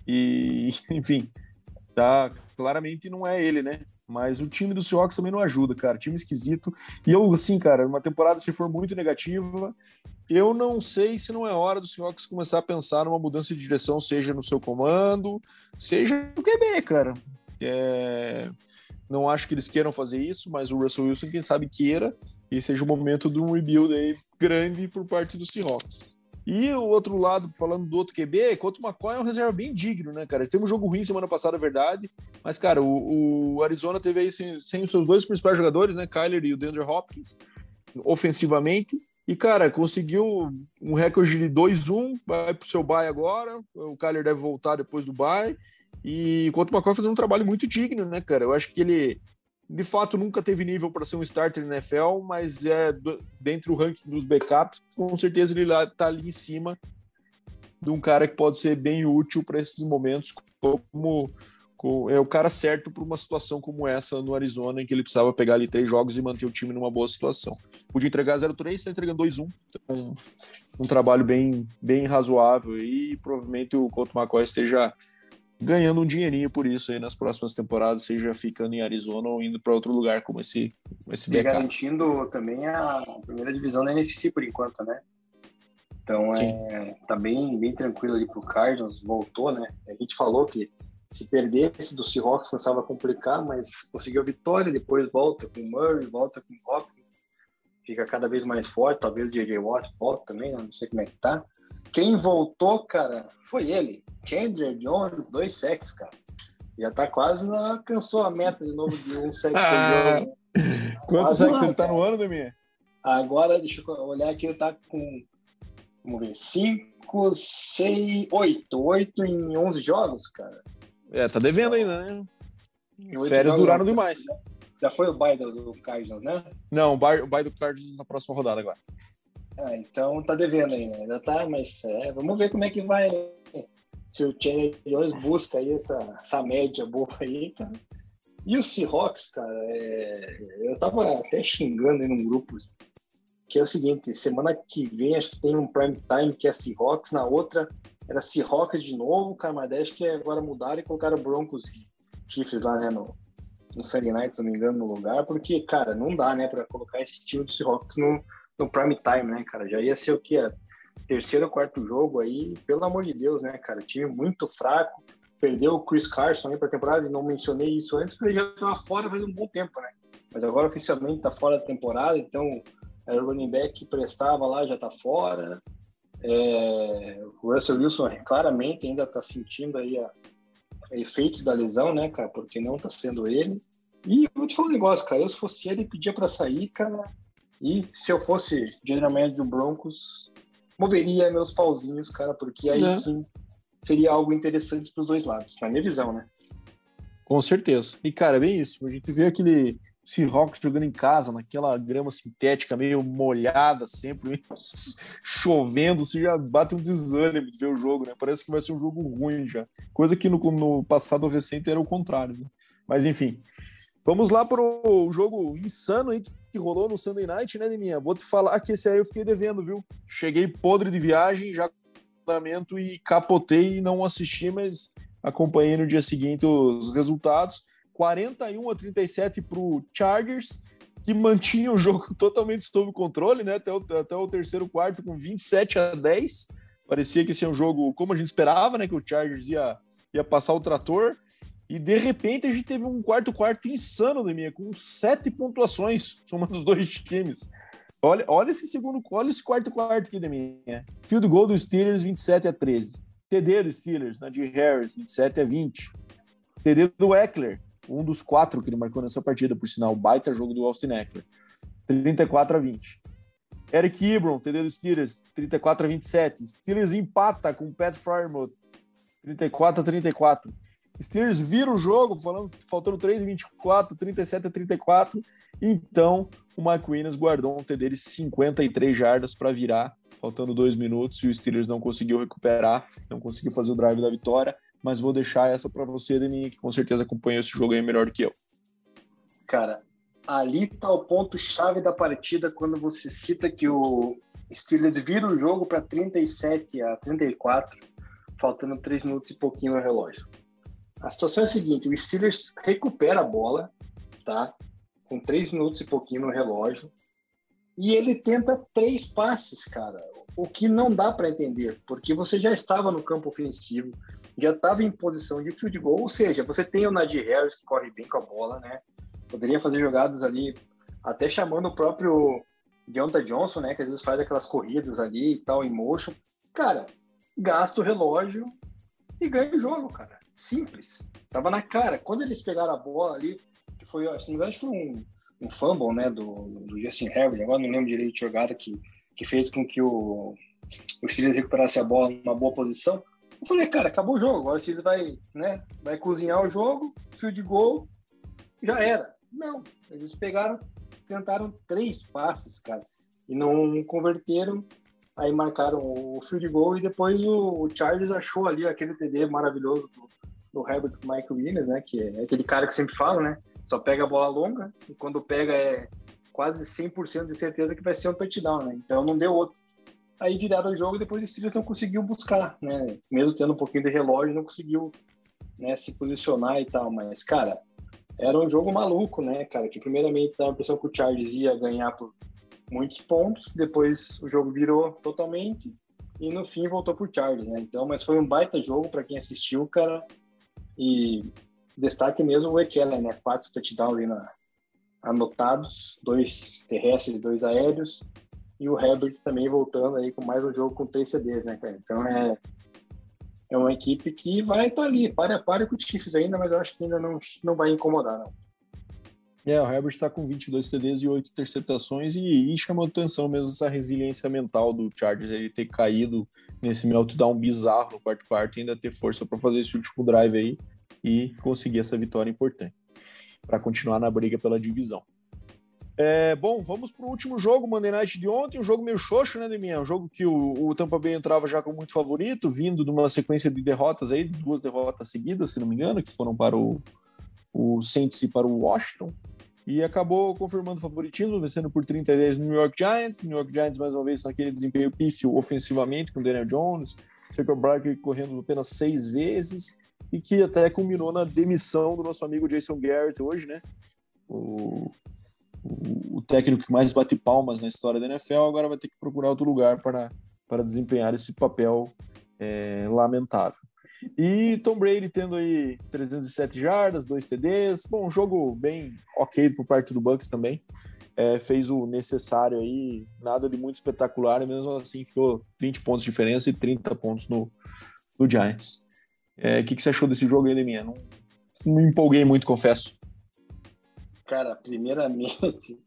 [SPEAKER 1] E, enfim, tá, claramente não é ele, né? Mas o time do Seahawks também não ajuda, cara. Time esquisito. E eu, assim, cara, uma temporada se for muito negativa, eu não sei se não é hora do Seahawks começar a pensar numa mudança de direção, seja no seu comando, seja no QB, cara. É... Não acho que eles queiram fazer isso, mas o Russell Wilson, quem sabe, queira e seja o momento de um rebuild aí grande por parte do Seahawks. E o outro lado, falando do outro QB, contra o McCoy é um reserva bem digno, né, cara? Teve um jogo ruim semana passada, é verdade, mas, cara, o, o Arizona teve aí sem, sem, os seus dois principais jogadores, né, Kyler e o DeAndre Hopkins, ofensivamente, e, cara, conseguiu um recorde de 2-1, vai pro seu bye agora. O Kyler deve voltar depois do bye. E enquanto o McCoy fazendo um trabalho muito digno, né, cara? Eu acho que ele, de fato, nunca teve nível para ser um starter na NFL, mas é dentro do ranking dos backups, com certeza ele tá ali em cima de um cara que pode ser bem útil para esses momentos, como é o cara certo para uma situação como essa no Arizona, em que ele precisava pegar ali três jogos e manter o time numa boa situação. Podia entregar 0-3, está entregando 2-1. Então, um trabalho bem, bem razoável e provavelmente o Couto McCoy esteja ganhando um dinheirinho por isso aí nas próximas temporadas, seja ficando em Arizona ou indo para outro lugar como esse, esse
[SPEAKER 2] E garantindo também a primeira divisão da NFC por enquanto, né? Então é, tá bem, bem tranquilo ali pro Cardinals, voltou, né? A gente falou que se perdesse do Seahawks começava a complicar, mas conseguiu a vitória, depois volta com o Murray, volta com o Hopkins, fica cada vez mais forte, talvez o J.J. Watt volta também, né? não sei como é que tá. Quem voltou, cara, foi ele, Chandler Jones, dois sacks, cara. Já tá quase, alcançou a meta de novo de um sec ah,
[SPEAKER 1] Quantos sacks ele tá no ano, Deminha?
[SPEAKER 2] Agora, deixa eu olhar aqui, ele tá com, vamos ver, 5, 6, 8, 8 em 11 jogos, cara.
[SPEAKER 1] É, tá devendo ainda, né? As férias duraram demais.
[SPEAKER 2] Já foi o bye do, do Cardinals, né?
[SPEAKER 1] Não, o bye, o bye do Cardinals na próxima rodada agora.
[SPEAKER 2] Ah, então tá devendo ainda, ainda tá, mas é, vamos ver como é que vai, né? Se o Chandler Jones busca aí essa, essa média boa aí, cara. E o Seahawks, cara, é, eu tava até xingando aí num grupo, que é o seguinte, semana que vem acho que tem um prime time que é Seahawks, na outra era Seahawks de novo, cara, mas acho que agora mudaram e colocaram Broncos e Chiefs lá, né, no, no Sunday Night, se não me engano, no lugar, porque, cara, não dá, né, para colocar esse time do Seahawks no, no prime time, né, cara, já ia ser o que? Terceiro ou quarto jogo aí, pelo amor de Deus, né, cara, time muito fraco, perdeu o Chris Carson aí pra temporada, e não mencionei isso antes, porque ele já estava fora faz um bom tempo, né, mas agora oficialmente tá fora da temporada, então o running back que prestava lá já tá fora, é, o Russell Wilson claramente ainda está sentindo aí a, efeitos da lesão, né, cara? Porque não tá sendo ele. E vou te falar um negócio, cara. Eu, se fosse ele, pedia para sair, cara. E se eu fosse general manager do Broncos, moveria meus pauzinhos, cara, porque aí é. sim seria algo interessante para os dois lados, na minha visão, né?
[SPEAKER 1] Com certeza. E, cara, é bem isso. A gente vê aquele Seahawks jogando em casa, naquela grama sintética meio molhada, sempre chovendo, você já bate um desânimo de ver o jogo, né? Parece que vai ser um jogo ruim já. Coisa que no, no passado recente era o contrário, né? Mas, enfim. Vamos lá para o jogo insano aí que rolou no Sunday Night, né, Deminha? Vou te falar que esse aí eu fiquei devendo, viu? Cheguei podre de viagem, já e capotei e não assisti, mas acompanhei no dia seguinte os resultados. 41 a 37 para o Chargers, que mantinha o jogo totalmente sob controle, né? Até o, até o terceiro quarto com 27 a 10. Parecia que esse é um jogo como a gente esperava, né? Que o Chargers ia, ia passar o trator. E de repente a gente teve um quarto quarto insano, minha com sete pontuações, somando os dois times. Olha, olha esse segundo, olha esse quarto quarto aqui, minha Field goal do Steelers, 27 a 13. TD do Steelers, né, de Harris, 27 a 20. TD do Eckler, um dos quatro que ele marcou nessa partida, por sinal, baita jogo do Austin Eckler, 34 a 20. Eric Ebron, TD do Steelers, 34 a 27. Steelers empata com Pat Frymouth, 34 a 34. Steelers vira o jogo, falando, faltando 3 24, 37 a 34. Então, o Mike Williams guardou um TD de 53 jardas para virar faltando dois minutos, e o Steelers não conseguiu recuperar, não conseguiu fazer o drive da vitória, mas vou deixar essa para você, Denis, que com certeza acompanhou esse jogo aí melhor do que eu.
[SPEAKER 2] Cara, ali está o ponto-chave da partida quando você cita que o Steelers vira o jogo para 37 a 34, faltando três minutos e pouquinho no relógio. A situação é a seguinte: o Steelers recupera a bola, tá? Com três minutos e pouquinho no relógio, e ele tenta três passes, cara. O que não dá para entender, porque você já estava no campo ofensivo, já estava em posição de field goal, ou seja, você tem o Nadir Harris que corre bem com a bola, né? Poderia fazer jogadas ali, até chamando o próprio Deonta Johnson, né? Que às vezes faz aquelas corridas ali e tal, em motion. Cara, gasta o relógio e ganha o jogo, cara. Simples. Tava na cara. Quando eles pegaram a bola ali, que foi, se não me foi um um fumble, né, do, do Justin Herbert, agora não lembro direito de jogada que, que fez com que o, o Steelers recuperasse a bola numa boa posição. Eu falei, cara, acabou o jogo, agora o Steelers vai, né, vai cozinhar o jogo, fio de gol, já era. Não, eles pegaram, tentaram três passes, cara, e não converteram, aí marcaram o fio de gol e depois o, o Chargers achou ali aquele TD maravilhoso do, do Herbert Michael Williams, né, que é aquele cara que sempre fala, né, só pega a bola longa e quando pega é quase 100% de certeza que vai ser um touchdown, né? Então não deu outro. Aí viraram o jogo e depois o Steelers não conseguiu buscar, né? Mesmo tendo um pouquinho de relógio, não conseguiu né, se posicionar e tal. Mas, cara, era um jogo maluco, né, cara? Que primeiramente dava a impressão que o Chargers ia ganhar por muitos pontos, depois o jogo virou totalmente e no fim voltou pro Chargers, né? Então, mas foi um baita jogo para quem assistiu, cara. E destaque mesmo o Ekeler, né? Quatro touchdowns na, anotados, dois terrestres e dois aéreos, e o Herbert também voltando aí com mais um jogo com três CDs, né, cara? Então é, é uma equipe que vai estar tá ali, para a para com o Chiefs ainda, mas eu acho que ainda não, não vai incomodar, não.
[SPEAKER 1] É, o Herbert está com 22 TDs e 8 interceptações e, e chamou atenção mesmo essa resiliência mental do Chargers, ele ter caído nesse meltdown bizarro no quarto quarto ainda ter força para fazer esse último drive aí e conseguir essa vitória importante para continuar na briga pela divisão. É, bom, vamos para o último jogo, Monday Night de ontem, um jogo meio xoxo, né, Deminha? Um jogo que o, o, Tampa Bay entrava já com muito favorito, vindo de uma sequência de derrotas aí, duas derrotas seguidas, se não me engano, que foram para o, o Saints e para o Washington, e acabou confirmando o favoritismo, vencendo por 32 no New York Giants. New York Giants, mais uma vez, naquele desempenho pífio ofensivamente, com Daniel Jones, Saquon Barkley correndo apenas seis vezes, e que até culminou na demissão do nosso amigo Jason Garrett hoje, né? O, o, o, técnico que mais bate palmas na história da NFL agora vai ter que procurar outro lugar para, para desempenhar esse papel é, lamentável. E Tom Brady tendo aí 307 jardas, 2 TDs, bom, um jogo bem ok por parte do Bucks também. É, fez o necessário aí, nada de muito espetacular, mesmo assim ficou 20 pontos de diferença e 30 pontos no, no Giants. É, o que, que você achou desse jogo aí, Deminha? Não, não me empolguei muito, confesso.
[SPEAKER 2] Cara, primeiramente,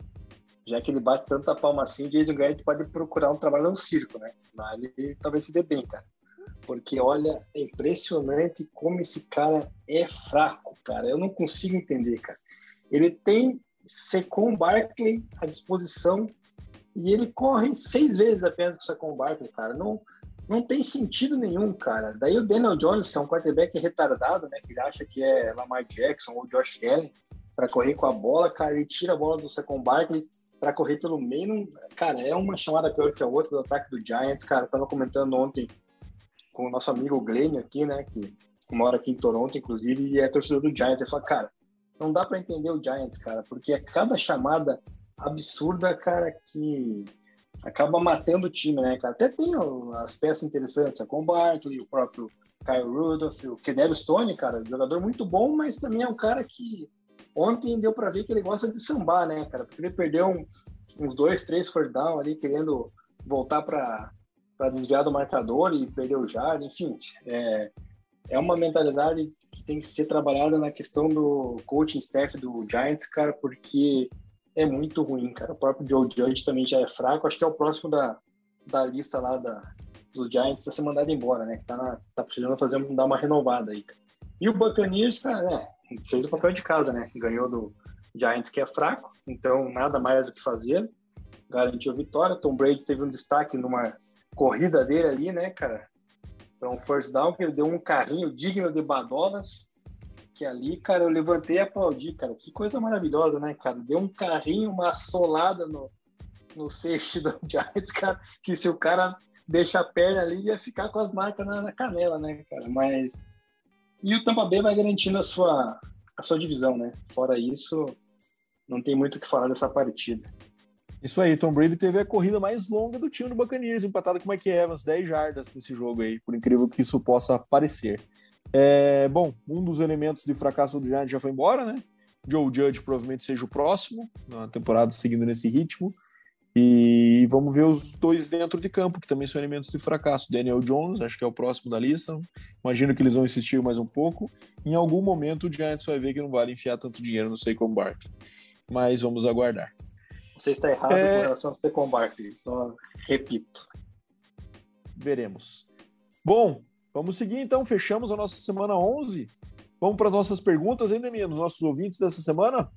[SPEAKER 2] já que ele bate tanta palma assim, Jason Garrett pode procurar um trabalho no circo, né? Mas ele talvez se dê bem, cara. Porque, olha, é impressionante como esse cara é fraco, cara. Eu não consigo entender, cara. Ele tem Secon Barkley à disposição e ele corre seis vezes apenas com o Secon Barkley, cara. Não, não tem sentido nenhum, cara. Daí o Daniel Jones, que é um quarterback retardado, né? Que ele acha que é Lamar Jackson ou Josh Allen para correr com a bola, cara, ele tira a bola do Secon Barkley para correr pelo meio. Cara, é uma chamada pior que a outra do ataque do Giants, cara. Eu tava comentando ontem com o nosso amigo Glênio aqui, né? Que mora aqui em Toronto, inclusive, e é torcedor do Giants. Ele fala, cara, não dá para entender o Giants, cara, porque é cada chamada absurda, cara, que acaba matando o time, né, cara? Até tem as peças interessantes, a Com Barkley, o próprio Kyle Rudolph, o Kedero Stone, cara, jogador muito bom, mas também é um cara que ontem deu para ver que ele gosta de sambar, né, cara? Porque ele perdeu um, uns dois, três for down ali, querendo voltar para desviar do marcador e perder o jardim, enfim. É, é uma mentalidade que tem que ser trabalhada na questão do coaching staff do Giants, cara, porque é muito ruim, cara. O próprio Joe Judge também já é fraco. Acho que é o próximo da, da lista lá da, dos Giants a ser mandado embora, né? Que tá, tá precisando fazer, dar uma renovada aí. E o Buccaneers, cara, né? fez o papel de casa, né? Ganhou do Giants, que é fraco, então nada mais do que fazer. Garantiu vitória. Tom Brady teve um destaque numa corrida dele ali, né, cara? Para um first down, que ele deu um carrinho digno de Badolas. Que ali, cara, eu levantei e aplaudi, cara. Que coisa maravilhosa, né, cara? Deu um carrinho, uma solada no, no safety do Giants, cara. Que se o cara deixa a perna ali, ia ficar com as marcas na, na canela, né, cara? Mas e o Tampa Bay vai garantindo a sua, a sua divisão, né? Fora isso, não tem muito o que falar dessa partida.
[SPEAKER 1] Isso aí, Tom Brady teve a corrida mais longa do time do Buccaneers, empatado com o Mike Evans, 10 jardas nesse jogo aí, por incrível que isso possa parecer. É, bom, um dos elementos de fracasso do Giants já foi embora, né? Joe Judge provavelmente seja o próximo, na temporada seguindo nesse ritmo. E vamos ver os dois dentro de campo, que também são elementos de fracasso. Daniel Jones, acho que é o próximo da lista. Imagino que eles vão insistir mais um pouco. Em algum momento o Giants vai ver que não vale enfiar tanto dinheiro no Saquon Barkley. Mas vamos aguardar.
[SPEAKER 2] Você está errado é... com relação ao Saquon Barkley, só repito.
[SPEAKER 1] Veremos. Bom, vamos seguir então. Fechamos a nossa semana 11. Vamos para nossas perguntas ainda, minha, nos nossos ouvintes dessa semana?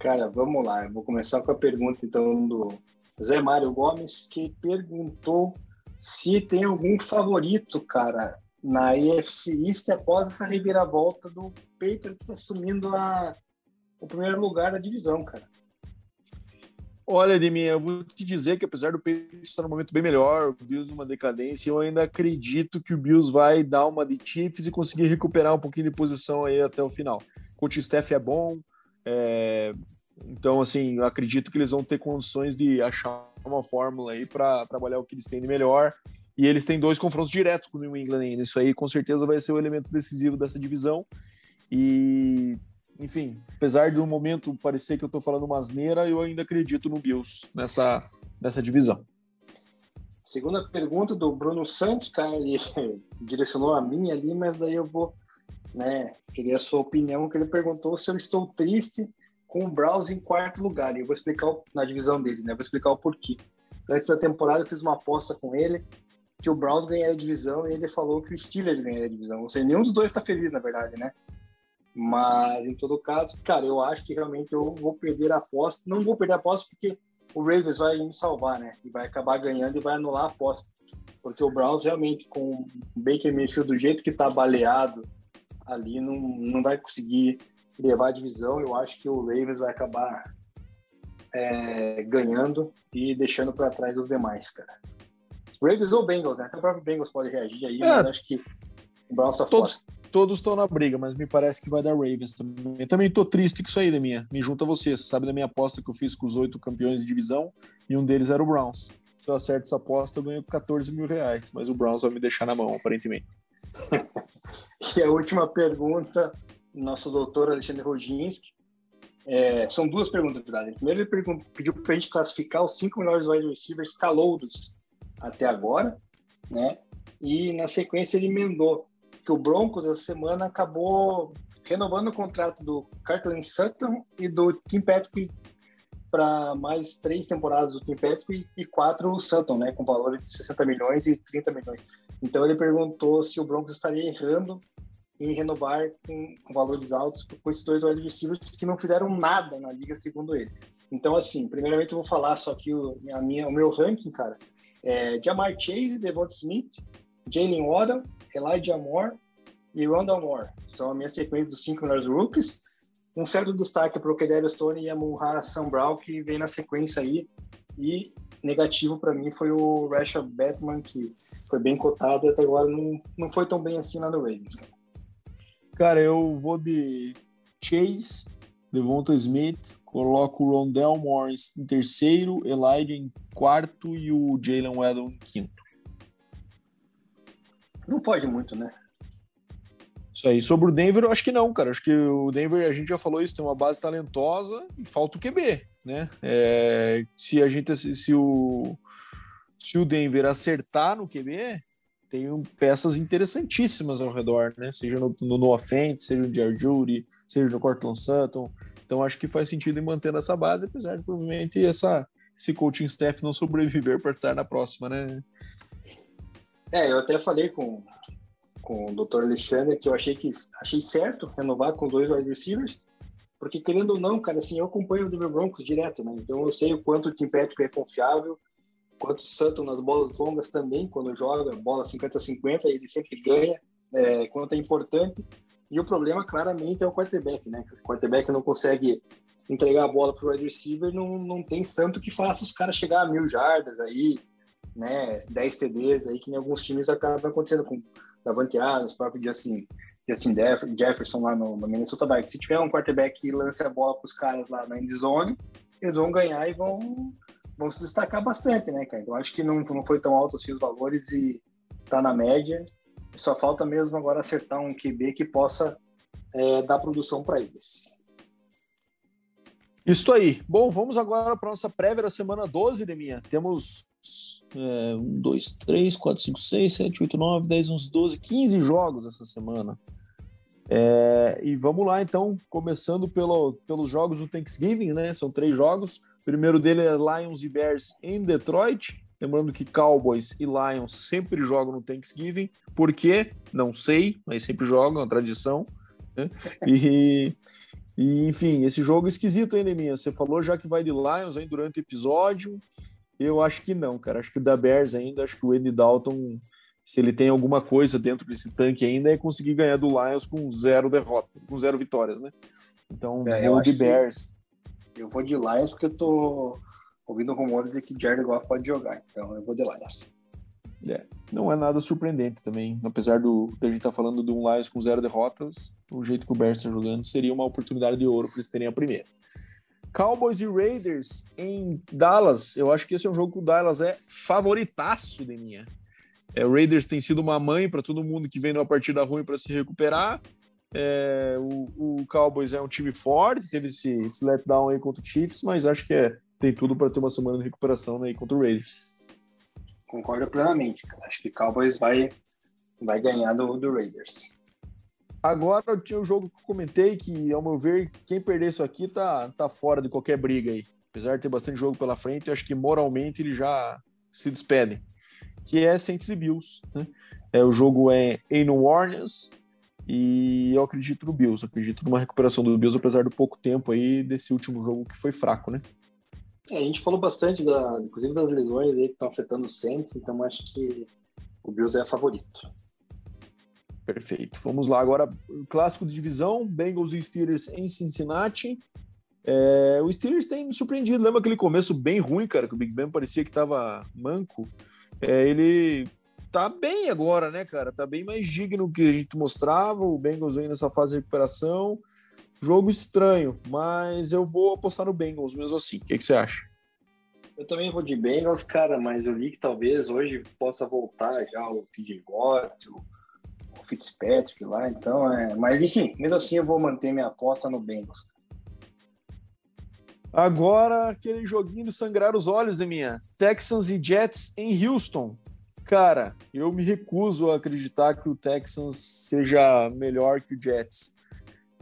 [SPEAKER 2] Cara, vamos lá. Eu vou começar com a pergunta então do Zé Mário Gomes, que perguntou se tem algum favorito, cara, na EFC East após essa reviravolta do Patriots assumindo a, o primeiro lugar da divisão, cara.
[SPEAKER 1] Olha, Demi, eu vou te dizer que apesar do Patriots estar num momento bem melhor, o Bills numa decadência, eu ainda acredito que o Bills vai dar uma de Chiefs e conseguir recuperar um pouquinho de posição aí até o final. O coach Steph é bom, é, então, assim, eu acredito que eles vão ter condições de achar uma fórmula aí para trabalhar o que eles têm de melhor. E eles têm dois confrontos diretos com o New England ainda. Isso aí, com certeza, vai ser o elemento decisivo dessa divisão. E, enfim, apesar do momento parecer que eu estou falando uma asneira, eu ainda acredito no Bills nessa, nessa divisão.
[SPEAKER 2] Segunda pergunta do Bruno Santos, cara, ele direcionou a minha ali, mas daí eu vou, né, queria a sua opinião, que ele perguntou se eu estou triste com o Browns em quarto lugar. E eu vou explicar o, na divisão dele, né? Vou explicar o porquê. Antes da temporada eu fiz uma aposta com ele que o Browns ganharia a divisão e ele falou que o Steelers ganharia a divisão. Ou seja, nenhum dos dois está feliz, na verdade, né? Mas, em todo caso, cara, eu acho que realmente eu vou perder a aposta. Não vou perder a aposta porque o Ravens vai me salvar, né? E vai acabar ganhando e vai anular a aposta. Porque o Browns realmente, com o Baker Mayfield do jeito que tá baleado ali, não, não vai conseguir levar a divisão, eu acho que o Ravens vai acabar é, ganhando e deixando para trás os demais, cara. Ravens ou Bengals, né? Até o próprio Bengals pode reagir aí, é, mas acho que Browns tá
[SPEAKER 1] todos, fora. Todos estão na briga, mas me parece que vai dar Ravens também. Eu também tô triste com isso aí, minha. Me junta a você. Você sabe da minha aposta que eu fiz com os oito campeões de divisão e um deles era o Browns. Se eu acerto essa aposta, eu ganho 14 mil reais, mas o Browns vai me deixar na mão, aparentemente.
[SPEAKER 2] e a última pergunta nosso doutor Alexandre Roginski. É, são duas perguntas, na verdade. Primeiro, ele pediu para a gente classificar os cinco melhores wide receivers calouros até agora, né? E na sequência ele emendou que o Broncos essa semana acabou renovando o contrato do Cartland Sutton e do Tim Patrick para mais três temporadas do Tim Patrick e quatro o Sutton, né, com valores de 60 milhões e 30 milhões. Então ele perguntou se o Broncos estaria errando em renovar com, com valores altos com esses dois receivers que não fizeram nada na liga, segundo ele. Então, assim, primeiramente eu vou falar só que o, a minha, o meu ranking, cara, é Jamar Chase, Devonta Smith, Jalen Waddle, Elijah Moore e Rondell Moore. São a minha sequência dos cinco melhores rookies. Um certo destaque para o Kedar Stone e a Munha Sam Brown, que vem na sequência aí. E negativo para mim foi o Rashad Batman, que foi bem cotado e até agora não, não foi tão bem assim lá no Ravens.
[SPEAKER 1] Cara, eu vou de Chase, Devonta Smith, coloco o Rondell Morris em terceiro, Elijah em quarto e o Jalen Waddle em quinto.
[SPEAKER 2] Não pode muito, né?
[SPEAKER 1] Isso aí. Sobre o Denver, eu acho que não, cara. Acho que o Denver, a gente já falou isso, tem uma base talentosa e falta o QB, né? É, se a gente, se o, se o Denver acertar no QB, tem peças interessantíssimas ao redor, né? Seja no, no, no offense, seja no Judy, seja no Cortland Sutton. Então acho que faz sentido em manter essa base, apesar de provavelmente essa, esse coaching staff não sobreviver para estar na próxima, né?
[SPEAKER 2] É, eu até falei com, com o Dr. Alexandre que eu achei que achei certo renovar com dois wide receivers, porque querendo ou não, cara, assim, eu acompanho o Denver Broncos direto, né? Então eu sei o quanto o Tim Patrick é confiável, quanto o Sutton nas bolas longas também, quando joga bola 50-50, ele sempre ganha, é, quanto é importante. E o problema, claramente, é o quarterback, né? O quarterback não consegue entregar a bola para o wide receiver, não, não tem santo que faça os caras chegar a mil jardas aí, né? 10 TDs aí, que em alguns times acaba acontecendo com Davante Adams, próprio Justin, Justin Jefferson lá no, no Minnesota Vikings. Se tiver um quarterback que lance a bola para os caras lá na endzone, eles vão ganhar e vão vão se destacar bastante, né, cara? Então acho que não, não foi tão alto assim os valores e tá na média. Só falta mesmo agora acertar um QB que possa é, dar produção para eles.
[SPEAKER 1] Isso aí. Bom, vamos agora para nossa prévia da semana 12, Deminha. Temos é, 1, 2, 3, 4, 5, 6, 7, 8, 9, 10, 11, 12, 15 jogos essa semana. É, e vamos lá, então, começando pelo, pelos jogos do Thanksgiving, né? São três jogos. O primeiro dele é Lions e Bears em Detroit. Lembrando que Cowboys e Lions sempre jogam no Thanksgiving. Por quê? Não sei, mas sempre jogam, é uma tradição. Né? E, e, enfim, esse jogo é esquisito, hein, Neminha? Você falou já que vai de Lions aí durante o episódio. Eu acho que não, cara. Acho que o da Bears ainda, acho que o Andy Dalton, se ele tem alguma coisa dentro desse tanque ainda, é conseguir ganhar do Lions com zero derrotas, com zero vitórias, né? Então, é, vou de Bears.
[SPEAKER 2] Eu vou de Lions porque eu tô ouvindo rumores de que Jared Goff pode jogar, então eu vou de Lions.
[SPEAKER 1] É, não é nada surpreendente também, apesar do da gente estar tá falando de um Lions com zero derrotas, o jeito que o Bears está jogando seria uma oportunidade de ouro para eles terem a primeira. Cowboys e Raiders em Dallas, eu acho que esse é um jogo que o Dallas é favoritaço de minha. É, o Raiders tem sido uma mãe para todo mundo que vem numa partida ruim para se recuperar. É, o, o, Cowboys é um time forte, teve esse, esse letdown aí contra o Chiefs, mas acho que é, tem tudo para ter uma semana de recuperação aí contra o Raiders.
[SPEAKER 2] Concordo plenamente. Acho que Cowboys vai, vai ganhar do, do Raiders.
[SPEAKER 1] Agora tinha um jogo que eu comentei que, ao meu ver, quem perder isso aqui tá, tá fora de qualquer briga aí. Apesar de ter bastante jogo pela frente, acho que moralmente ele já se despede. Que é Saints e Bills. Né? É, o jogo é em New Orleans, e eu acredito no Bills, acredito numa recuperação do Bills, apesar do pouco tempo aí desse último jogo que foi fraco, né?
[SPEAKER 2] É, a gente falou bastante, da, inclusive das lesões aí que estão afetando o Saints, então acho que o Bills é a favorito.
[SPEAKER 1] Perfeito. Vamos lá agora, clássico de divisão, Bengals e Steelers em Cincinnati. É, o Steelers tem me surpreendido. Lembra aquele começo bem ruim, cara, que o Big Ben parecia que estava manco. É, ele tá bem agora, né, cara? Tá bem mais digno que a gente mostrava. O Bengals vem nessa fase de recuperação. Jogo estranho, mas eu vou apostar no Bengals mesmo assim. O que, que você acha?
[SPEAKER 2] Eu também vou de Bengals, cara, mas eu li que talvez hoje possa voltar já o TJ o, Fitzpatrick lá, então é. Mas enfim, mesmo assim eu vou manter minha aposta no Bengals.
[SPEAKER 1] Agora, aquele joguinho de sangrar os olhos de minha. Texans e Jets em Houston. Cara, eu me recuso a acreditar que o Texans seja melhor que o Jets.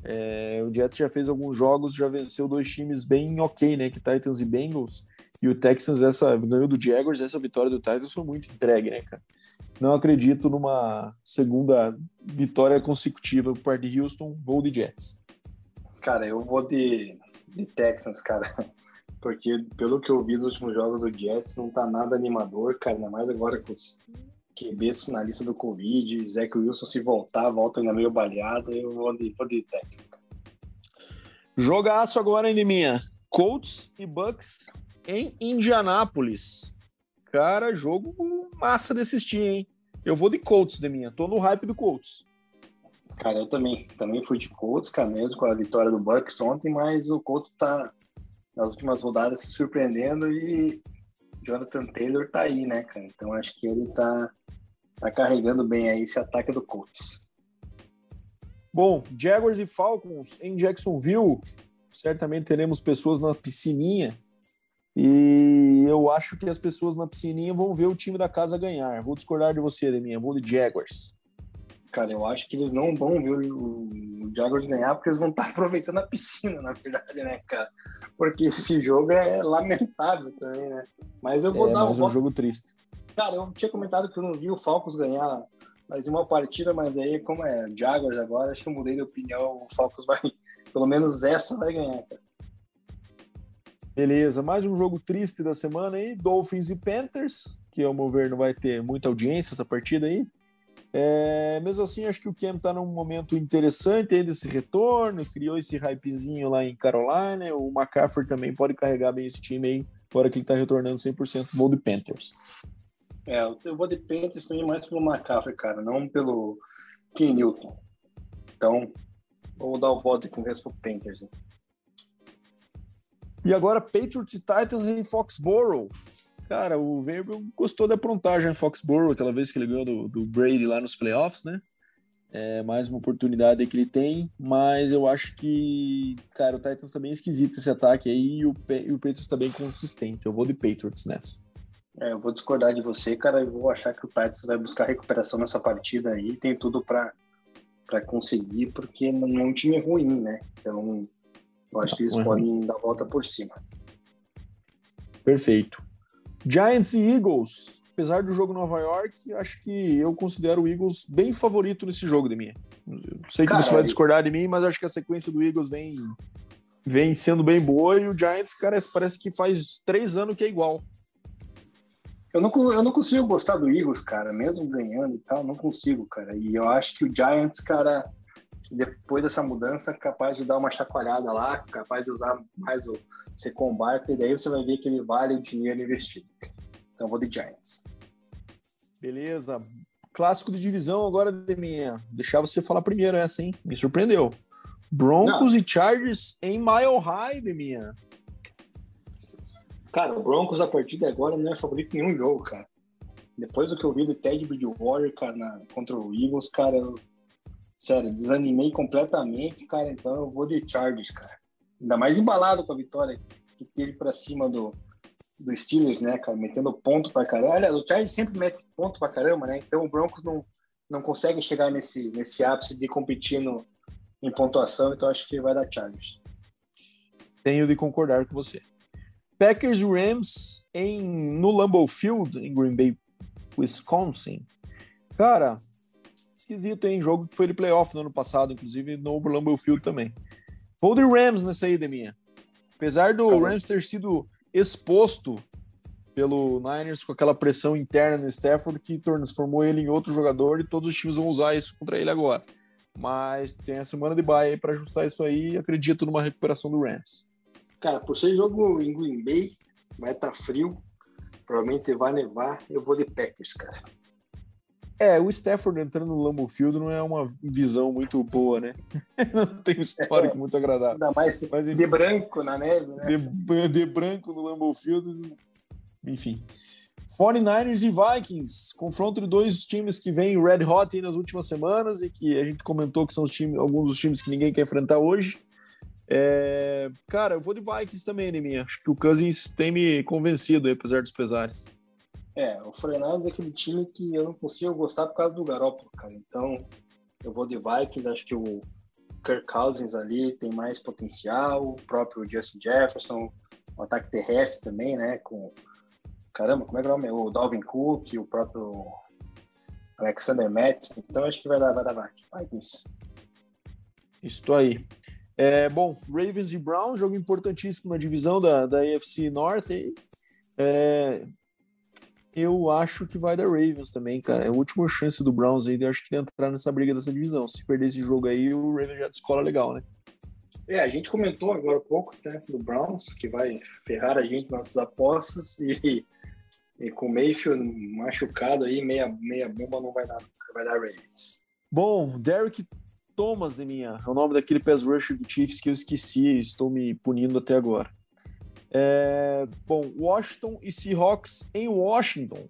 [SPEAKER 1] É, o Jets já fez alguns jogos, já venceu dois times bem ok, né? Que Titans e Bengals. E o Texans essa, ganhou do Jaguars, essa vitória do Titans foi muito entregue, né, cara? Não acredito numa segunda vitória consecutiva por parte de Houston, vou de Jets.
[SPEAKER 2] Cara, eu vou de, de Texans, cara. Porque pelo que eu vi nos últimos jogos do Jets, não tá nada animador, cara. Ainda mais agora com os QBs na lista do Covid, Zach Wilson se voltar, volta ainda meio baleado, eu vou de, vou de Texans, cara.
[SPEAKER 1] Jogaço agora, hein, minha. Colts e Bucks em Indianápolis. Cara, jogo massa de assistir, hein? Eu vou de Colts, de minha. Tô no hype do Colts.
[SPEAKER 2] Cara, eu também. Também fui de Colts, cara, mesmo com a vitória do Bucks ontem, mas o Colts tá nas últimas rodadas se surpreendendo e Jonathan Taylor tá aí, né, cara? Então acho que ele tá, tá carregando bem aí esse ataque do Colts.
[SPEAKER 1] Bom, Jaguars e Falcons em Jacksonville. Certamente teremos pessoas na piscininha e eu acho que as pessoas na piscininha vão ver o time da casa ganhar. Vou discordar de você, Deminha. Vou de Jaguars.
[SPEAKER 2] Cara, eu acho que eles não vão ver o Jaguars ganhar porque eles vão estar aproveitando a piscina, na verdade, né, cara? Porque esse jogo é lamentável também, né? Mas eu vou
[SPEAKER 1] é,
[SPEAKER 2] dar
[SPEAKER 1] um, um jogo triste.
[SPEAKER 2] Cara, eu tinha comentado que eu não vi o Falcons ganhar mais uma partida, mas aí, como é Jaguars agora, acho que eu mudei de opinião. O Falcons vai, pelo menos essa vai ganhar, cara.
[SPEAKER 1] Beleza, mais um jogo triste da semana aí, Dolphins e Panthers, que ao meu ver não vai ter muita audiência essa partida aí. É, mesmo assim, acho que o Cam tá num momento interessante aí desse retorno, criou esse hypezinho lá em Carolina, o McCaffrey também pode carregar bem esse time aí, agora que ele tá retornando 100%, vou de Panthers.
[SPEAKER 2] É, eu vou de Panthers também mais pelo McCaffrey, cara, não pelo Ken Newton. Então, vou dar o voto o resto pro Panthers. Né?
[SPEAKER 1] E agora Patriots e Titans em Foxborough. Cara, o Verbo gostou da aprontagem em Foxborough, aquela vez que ele ganhou do, do Brady lá nos playoffs, né? É mais uma oportunidade que ele tem, mas eu acho que, cara, o Titans tá bem esquisito esse ataque aí e o, e o Patriots tá bem consistente. Eu vou de Patriots nessa.
[SPEAKER 2] É, eu vou discordar de você, cara. Eu vou achar que o Titans vai buscar recuperação nessa partida aí. Tem tudo para conseguir, porque não é um time ruim, né? Então, eu acho que eles uhum. podem dar a volta por cima.
[SPEAKER 1] Perfeito. Giants e Eagles. Apesar do jogo Nova York, acho que eu considero o Eagles bem favorito nesse jogo de mim. sei que você vai discordar de mim, mas acho que a sequência do Eagles vem, vem sendo bem boa e o Giants, cara, parece que faz três anos que é igual.
[SPEAKER 2] Eu não, eu não consigo gostar do Eagles, cara, mesmo ganhando e tal, não consigo, cara. E eu acho que o Giants, cara, depois dessa mudança, capaz de dar uma chacoalhada lá, capaz de usar mais o Secon Barkley, daí você vai ver que ele vale o dinheiro investido. Então vou de Giants.
[SPEAKER 1] Beleza. Clássico de divisão agora, Deminha. Deixar você falar primeiro essa, hein? Me surpreendeu. Broncos Não. e Chargers em Mile High, Deminha.
[SPEAKER 2] Cara, o Broncos a partir de agora não é favorito em nenhum jogo, cara. Depois do que eu vi do Ted Bridgewater, cara, na, contra o Eagles, cara, eu Sério, desanimei completamente, cara. Então eu vou de Chargers, cara. Ainda mais embalado com a vitória que teve para cima do, do Steelers, né, cara? Metendo ponto pra caramba. Olha, o Chargers sempre mete ponto pra caramba, né? Então o Broncos não, não consegue chegar nesse, nesse ápice de competir no, em pontuação. Então acho que vai dar Chargers.
[SPEAKER 1] Tenho de concordar com você. Packers e Rams em, no Lambeau Field, em Green Bay, Wisconsin. Cara, esquisito, hein? Jogo que foi de playoff no ano passado, inclusive no Lambeau Field também. Vou de Rams nessa aí, Deminha. Apesar do Caramba. Rams ter sido exposto pelo Niners com aquela pressão interna no Stafford que transformou ele em outro jogador e todos os times vão usar isso contra ele agora. Mas tem a semana de bye aí para ajustar isso aí e acredito numa recuperação do Rams.
[SPEAKER 2] Cara, por ser jogo em Green Bay, vai estar tá frio, provavelmente vai nevar, eu vou de Packers, cara.
[SPEAKER 1] É, o Stafford entrando no Lambeau Field não é uma visão muito boa, né? não tem um histórico é, muito agradável.
[SPEAKER 2] Ainda mais Mas, de branco na neve, né?
[SPEAKER 1] De, de branco no Lambeau Field, enfim. 49ers e Vikings, confronto de dois times que vêm red hot nas últimas semanas e que a gente comentou que são alguns dos times que ninguém quer enfrentar hoje. É... Cara, eu vou de Vikings também, Neminha. Acho que o Cousins tem me convencido, apesar dos pesares.
[SPEAKER 2] É, o Fernandes é aquele time que eu não consigo gostar por causa do Garoppolo, cara. Então, eu vou de Vikings, acho que o Kirk Cousins ali tem mais potencial, o próprio Justin Jefferson, o ataque terrestre também, né? Com caramba, como é que é o nome? O Dalvin Cook, o próprio Alexander Matt. Então acho que vai dar, vai dar Vikings.
[SPEAKER 1] Isso aí. É, bom, Ravens e Browns, jogo importantíssimo na divisão da, da AFC North. E, é, eu acho que vai dar Ravens também, cara. É a última chance do Browns aí, eu acho que de entrar nessa briga dessa divisão. Se perder esse jogo aí, o Ravens já descola legal, né?
[SPEAKER 2] É, a gente comentou agora há pouco, né, do Browns, que vai ferrar a gente nas nossas apostas e, e com o Mayfield machucado aí, meia, meia bomba não vai dar, vai dar Ravens.
[SPEAKER 1] Bom, Derek Thomas de minha, é o nome daquele pass rusher do Chiefs que eu esqueci e estou me punindo até agora. É, bom, Washington e Seahawks em Washington.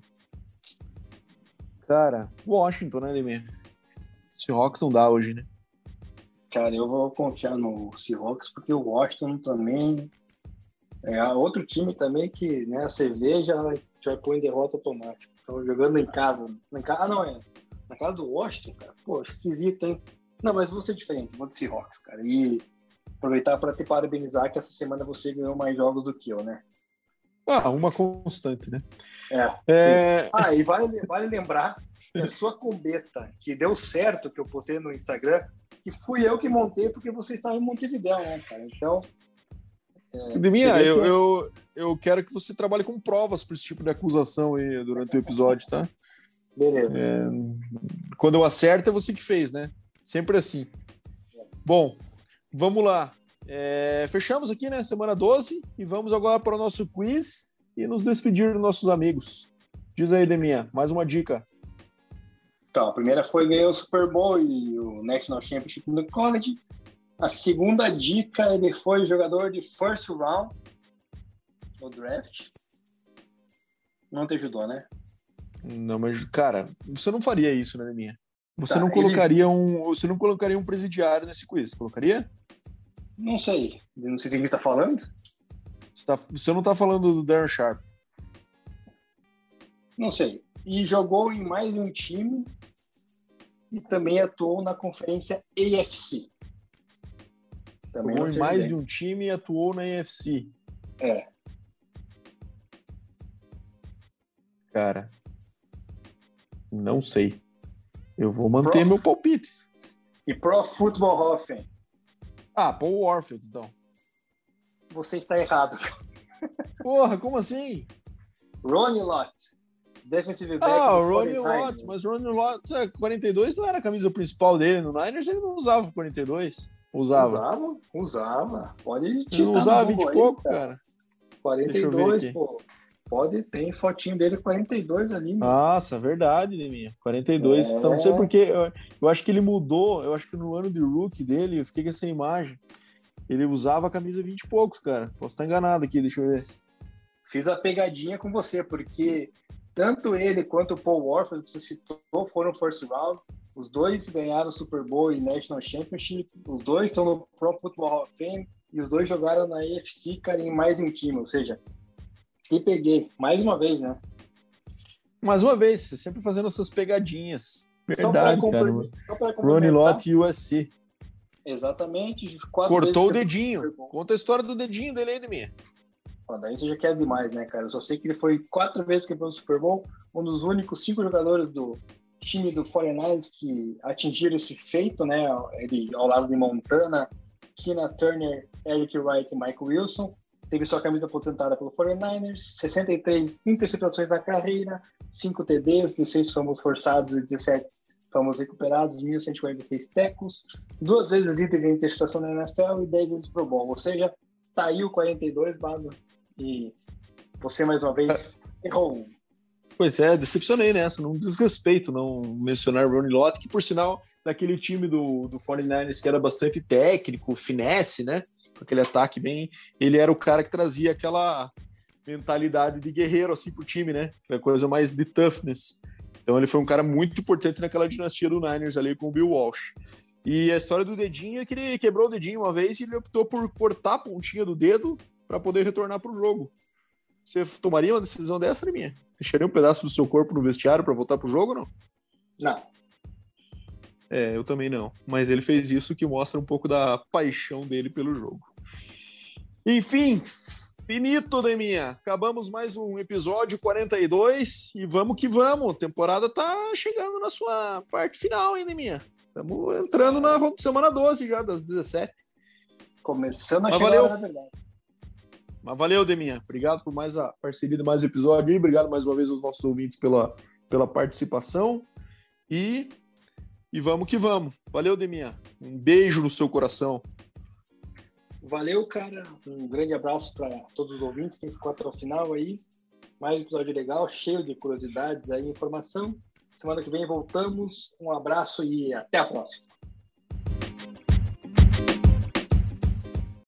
[SPEAKER 1] Cara, Washington, né, Lemir? Seahawks não dá hoje, né?
[SPEAKER 2] Cara, eu vou confiar no Seahawks porque o Washington também é outro time também que, né, a CV já, já põe derrota automática. Estão jogando em casa. Em casa. Ah, não, é. Na casa do Washington, cara. Pô, esquisito, hein? Não, mas vou ser diferente, vou de Seahawks, cara. E aproveitar para te parabenizar que essa semana você ganhou mais jogos do que eu, né?
[SPEAKER 1] Ah, uma constante, né?
[SPEAKER 2] É. é... Ah, e vale, vale lembrar que a sua combeta, que deu certo, que eu postei no Instagram, que fui eu que montei porque você estava em Montevideo, né, cara? Então.
[SPEAKER 1] É, Deminha, eu, eu, eu quero que você trabalhe com provas para esse tipo de acusação aí durante o episódio, tá?
[SPEAKER 2] Beleza.
[SPEAKER 1] É, quando eu acerto, é você que fez, né? Sempre assim. Bom, vamos lá. É, fechamos aqui, né? Semana 12 e vamos agora para o nosso quiz e nos despedir dos nossos amigos. Diz aí, Deminha, mais uma dica.
[SPEAKER 2] Então, a primeira foi ganhar o Super Bowl e o National Championship no college. A segunda dica, ele foi jogador de first round no draft. Não te ajudou, né?
[SPEAKER 1] Não, mas, cara, você não faria isso, né, Deminha? Você tá, não colocaria ele... um, você não colocaria um presidiário nesse quiz, colocaria?
[SPEAKER 2] Não sei, não sei de quem está falando.
[SPEAKER 1] Você, tá, você não está falando do Darren Sharp?
[SPEAKER 2] Não sei. E jogou em mais de um time e também atuou na conferência AFC.
[SPEAKER 1] Também jogou em mais bem. de um time e atuou na AFC.
[SPEAKER 2] É.
[SPEAKER 1] Cara, não sei. Eu vou manter Pro... meu palpite.
[SPEAKER 2] E Pro Football Fame.
[SPEAKER 1] Ah, Paul Warfield, então.
[SPEAKER 2] Você está errado.
[SPEAKER 1] Porra, como assim?
[SPEAKER 2] Ronnie Lott. Defensive back.
[SPEAKER 1] Ah, o Ronnie Lott. Mas Ronnie Lott, 42 não era a camisa principal dele no Niners, ele não usava 42. Usava.
[SPEAKER 2] Usava, usava. Pode
[SPEAKER 1] tirar. Ele usava 20 e pouco, cara. cara.
[SPEAKER 2] 42, pô. Pode, tem fotinho dele 42 ali.
[SPEAKER 1] Mano. Nossa, verdade, Leminha. 42. É... Então, não sei porque. Eu, eu, acho que ele mudou. Eu acho que no ano de rookie dele, eu fiquei com essa imagem. Ele usava a camisa 20 e poucos, cara. Posso estar enganado aqui, deixa eu ver.
[SPEAKER 2] Fiz a pegadinha com você, porque tanto ele quanto o Paul Warford, que você citou, foram first round. Os dois ganharam o Super Bowl e National Championship. Os dois estão no Pro Football Hall of Fame. E os dois jogaram na AFC, cara, em mais de um time. Ou seja, peguei, mais uma vez, né?
[SPEAKER 1] Mais uma vez, sempre fazendo essas pegadinhas. Verdade, cara. Ronnie Lott e USC.
[SPEAKER 2] Exatamente.
[SPEAKER 1] Cortou o dedinho. Conta a história do dedinho dele aí, de mim.
[SPEAKER 2] daí você já quer demais, né, cara? Eu só sei que ele foi quatro vezes campeão do Super Bowl, um dos únicos cinco jogadores do time do 49ers que atingiram esse feito, né? Ele ao lado de Montana, Kina Turner, Eric Wright e Michael Wilson teve sua camisa aposentada pelo 49ers, 63 interceptações na carreira, 5 TDs, 16 fomos forçados e 17 fomos recuperados, 1.146 tecos, duas vezes líder de interceptação na NFL e 10 vezes Pro Bowl. Ou seja, tá aí o 42, Bado, e você mais uma vez errou.
[SPEAKER 1] Pois é, decepcionei nessa, não desrespeito não mencionar Ronnie Lott, que por sinal, daquele time do, do 49ers que era bastante técnico, finesse, né? Aquele ataque bem. Ele era o cara que trazia aquela mentalidade de guerreiro assim pro time, né? Aquela coisa mais de toughness. Então ele foi um cara muito importante naquela dinastia do Niners ali com o Bill Walsh. E a história do dedinho é que ele quebrou o dedinho uma vez e ele optou por cortar a pontinha do dedo para poder retornar para o jogo. Você tomaria uma decisão dessa, minha? Deixaria um pedaço do seu corpo no vestiário para voltar pro jogo ou não?
[SPEAKER 2] Não.
[SPEAKER 1] É, eu também não. Mas ele fez isso que mostra um pouco da paixão dele pelo jogo. Enfim, finito, Deminha. Acabamos mais um episódio 42 e vamos que vamos. A temporada tá chegando na sua parte final, hein, Deminha? Estamos entrando na semana 12 já, das 17.
[SPEAKER 2] Começando a Mas chegar, valeu. na
[SPEAKER 1] verdade. Mas valeu, Deminha. Obrigado por mais a parceria de mais um episódio e obrigado mais uma vez aos nossos ouvintes pela, pela participação. E, e vamos que vamos. Valeu, Deminha. Um beijo no seu coração.
[SPEAKER 2] Valeu, cara. Um grande abraço para todos os ouvintes que ficou até o final aí. Mais um episódio legal, cheio de curiosidades aí, informação. Semana que vem voltamos. Um abraço e até a próxima.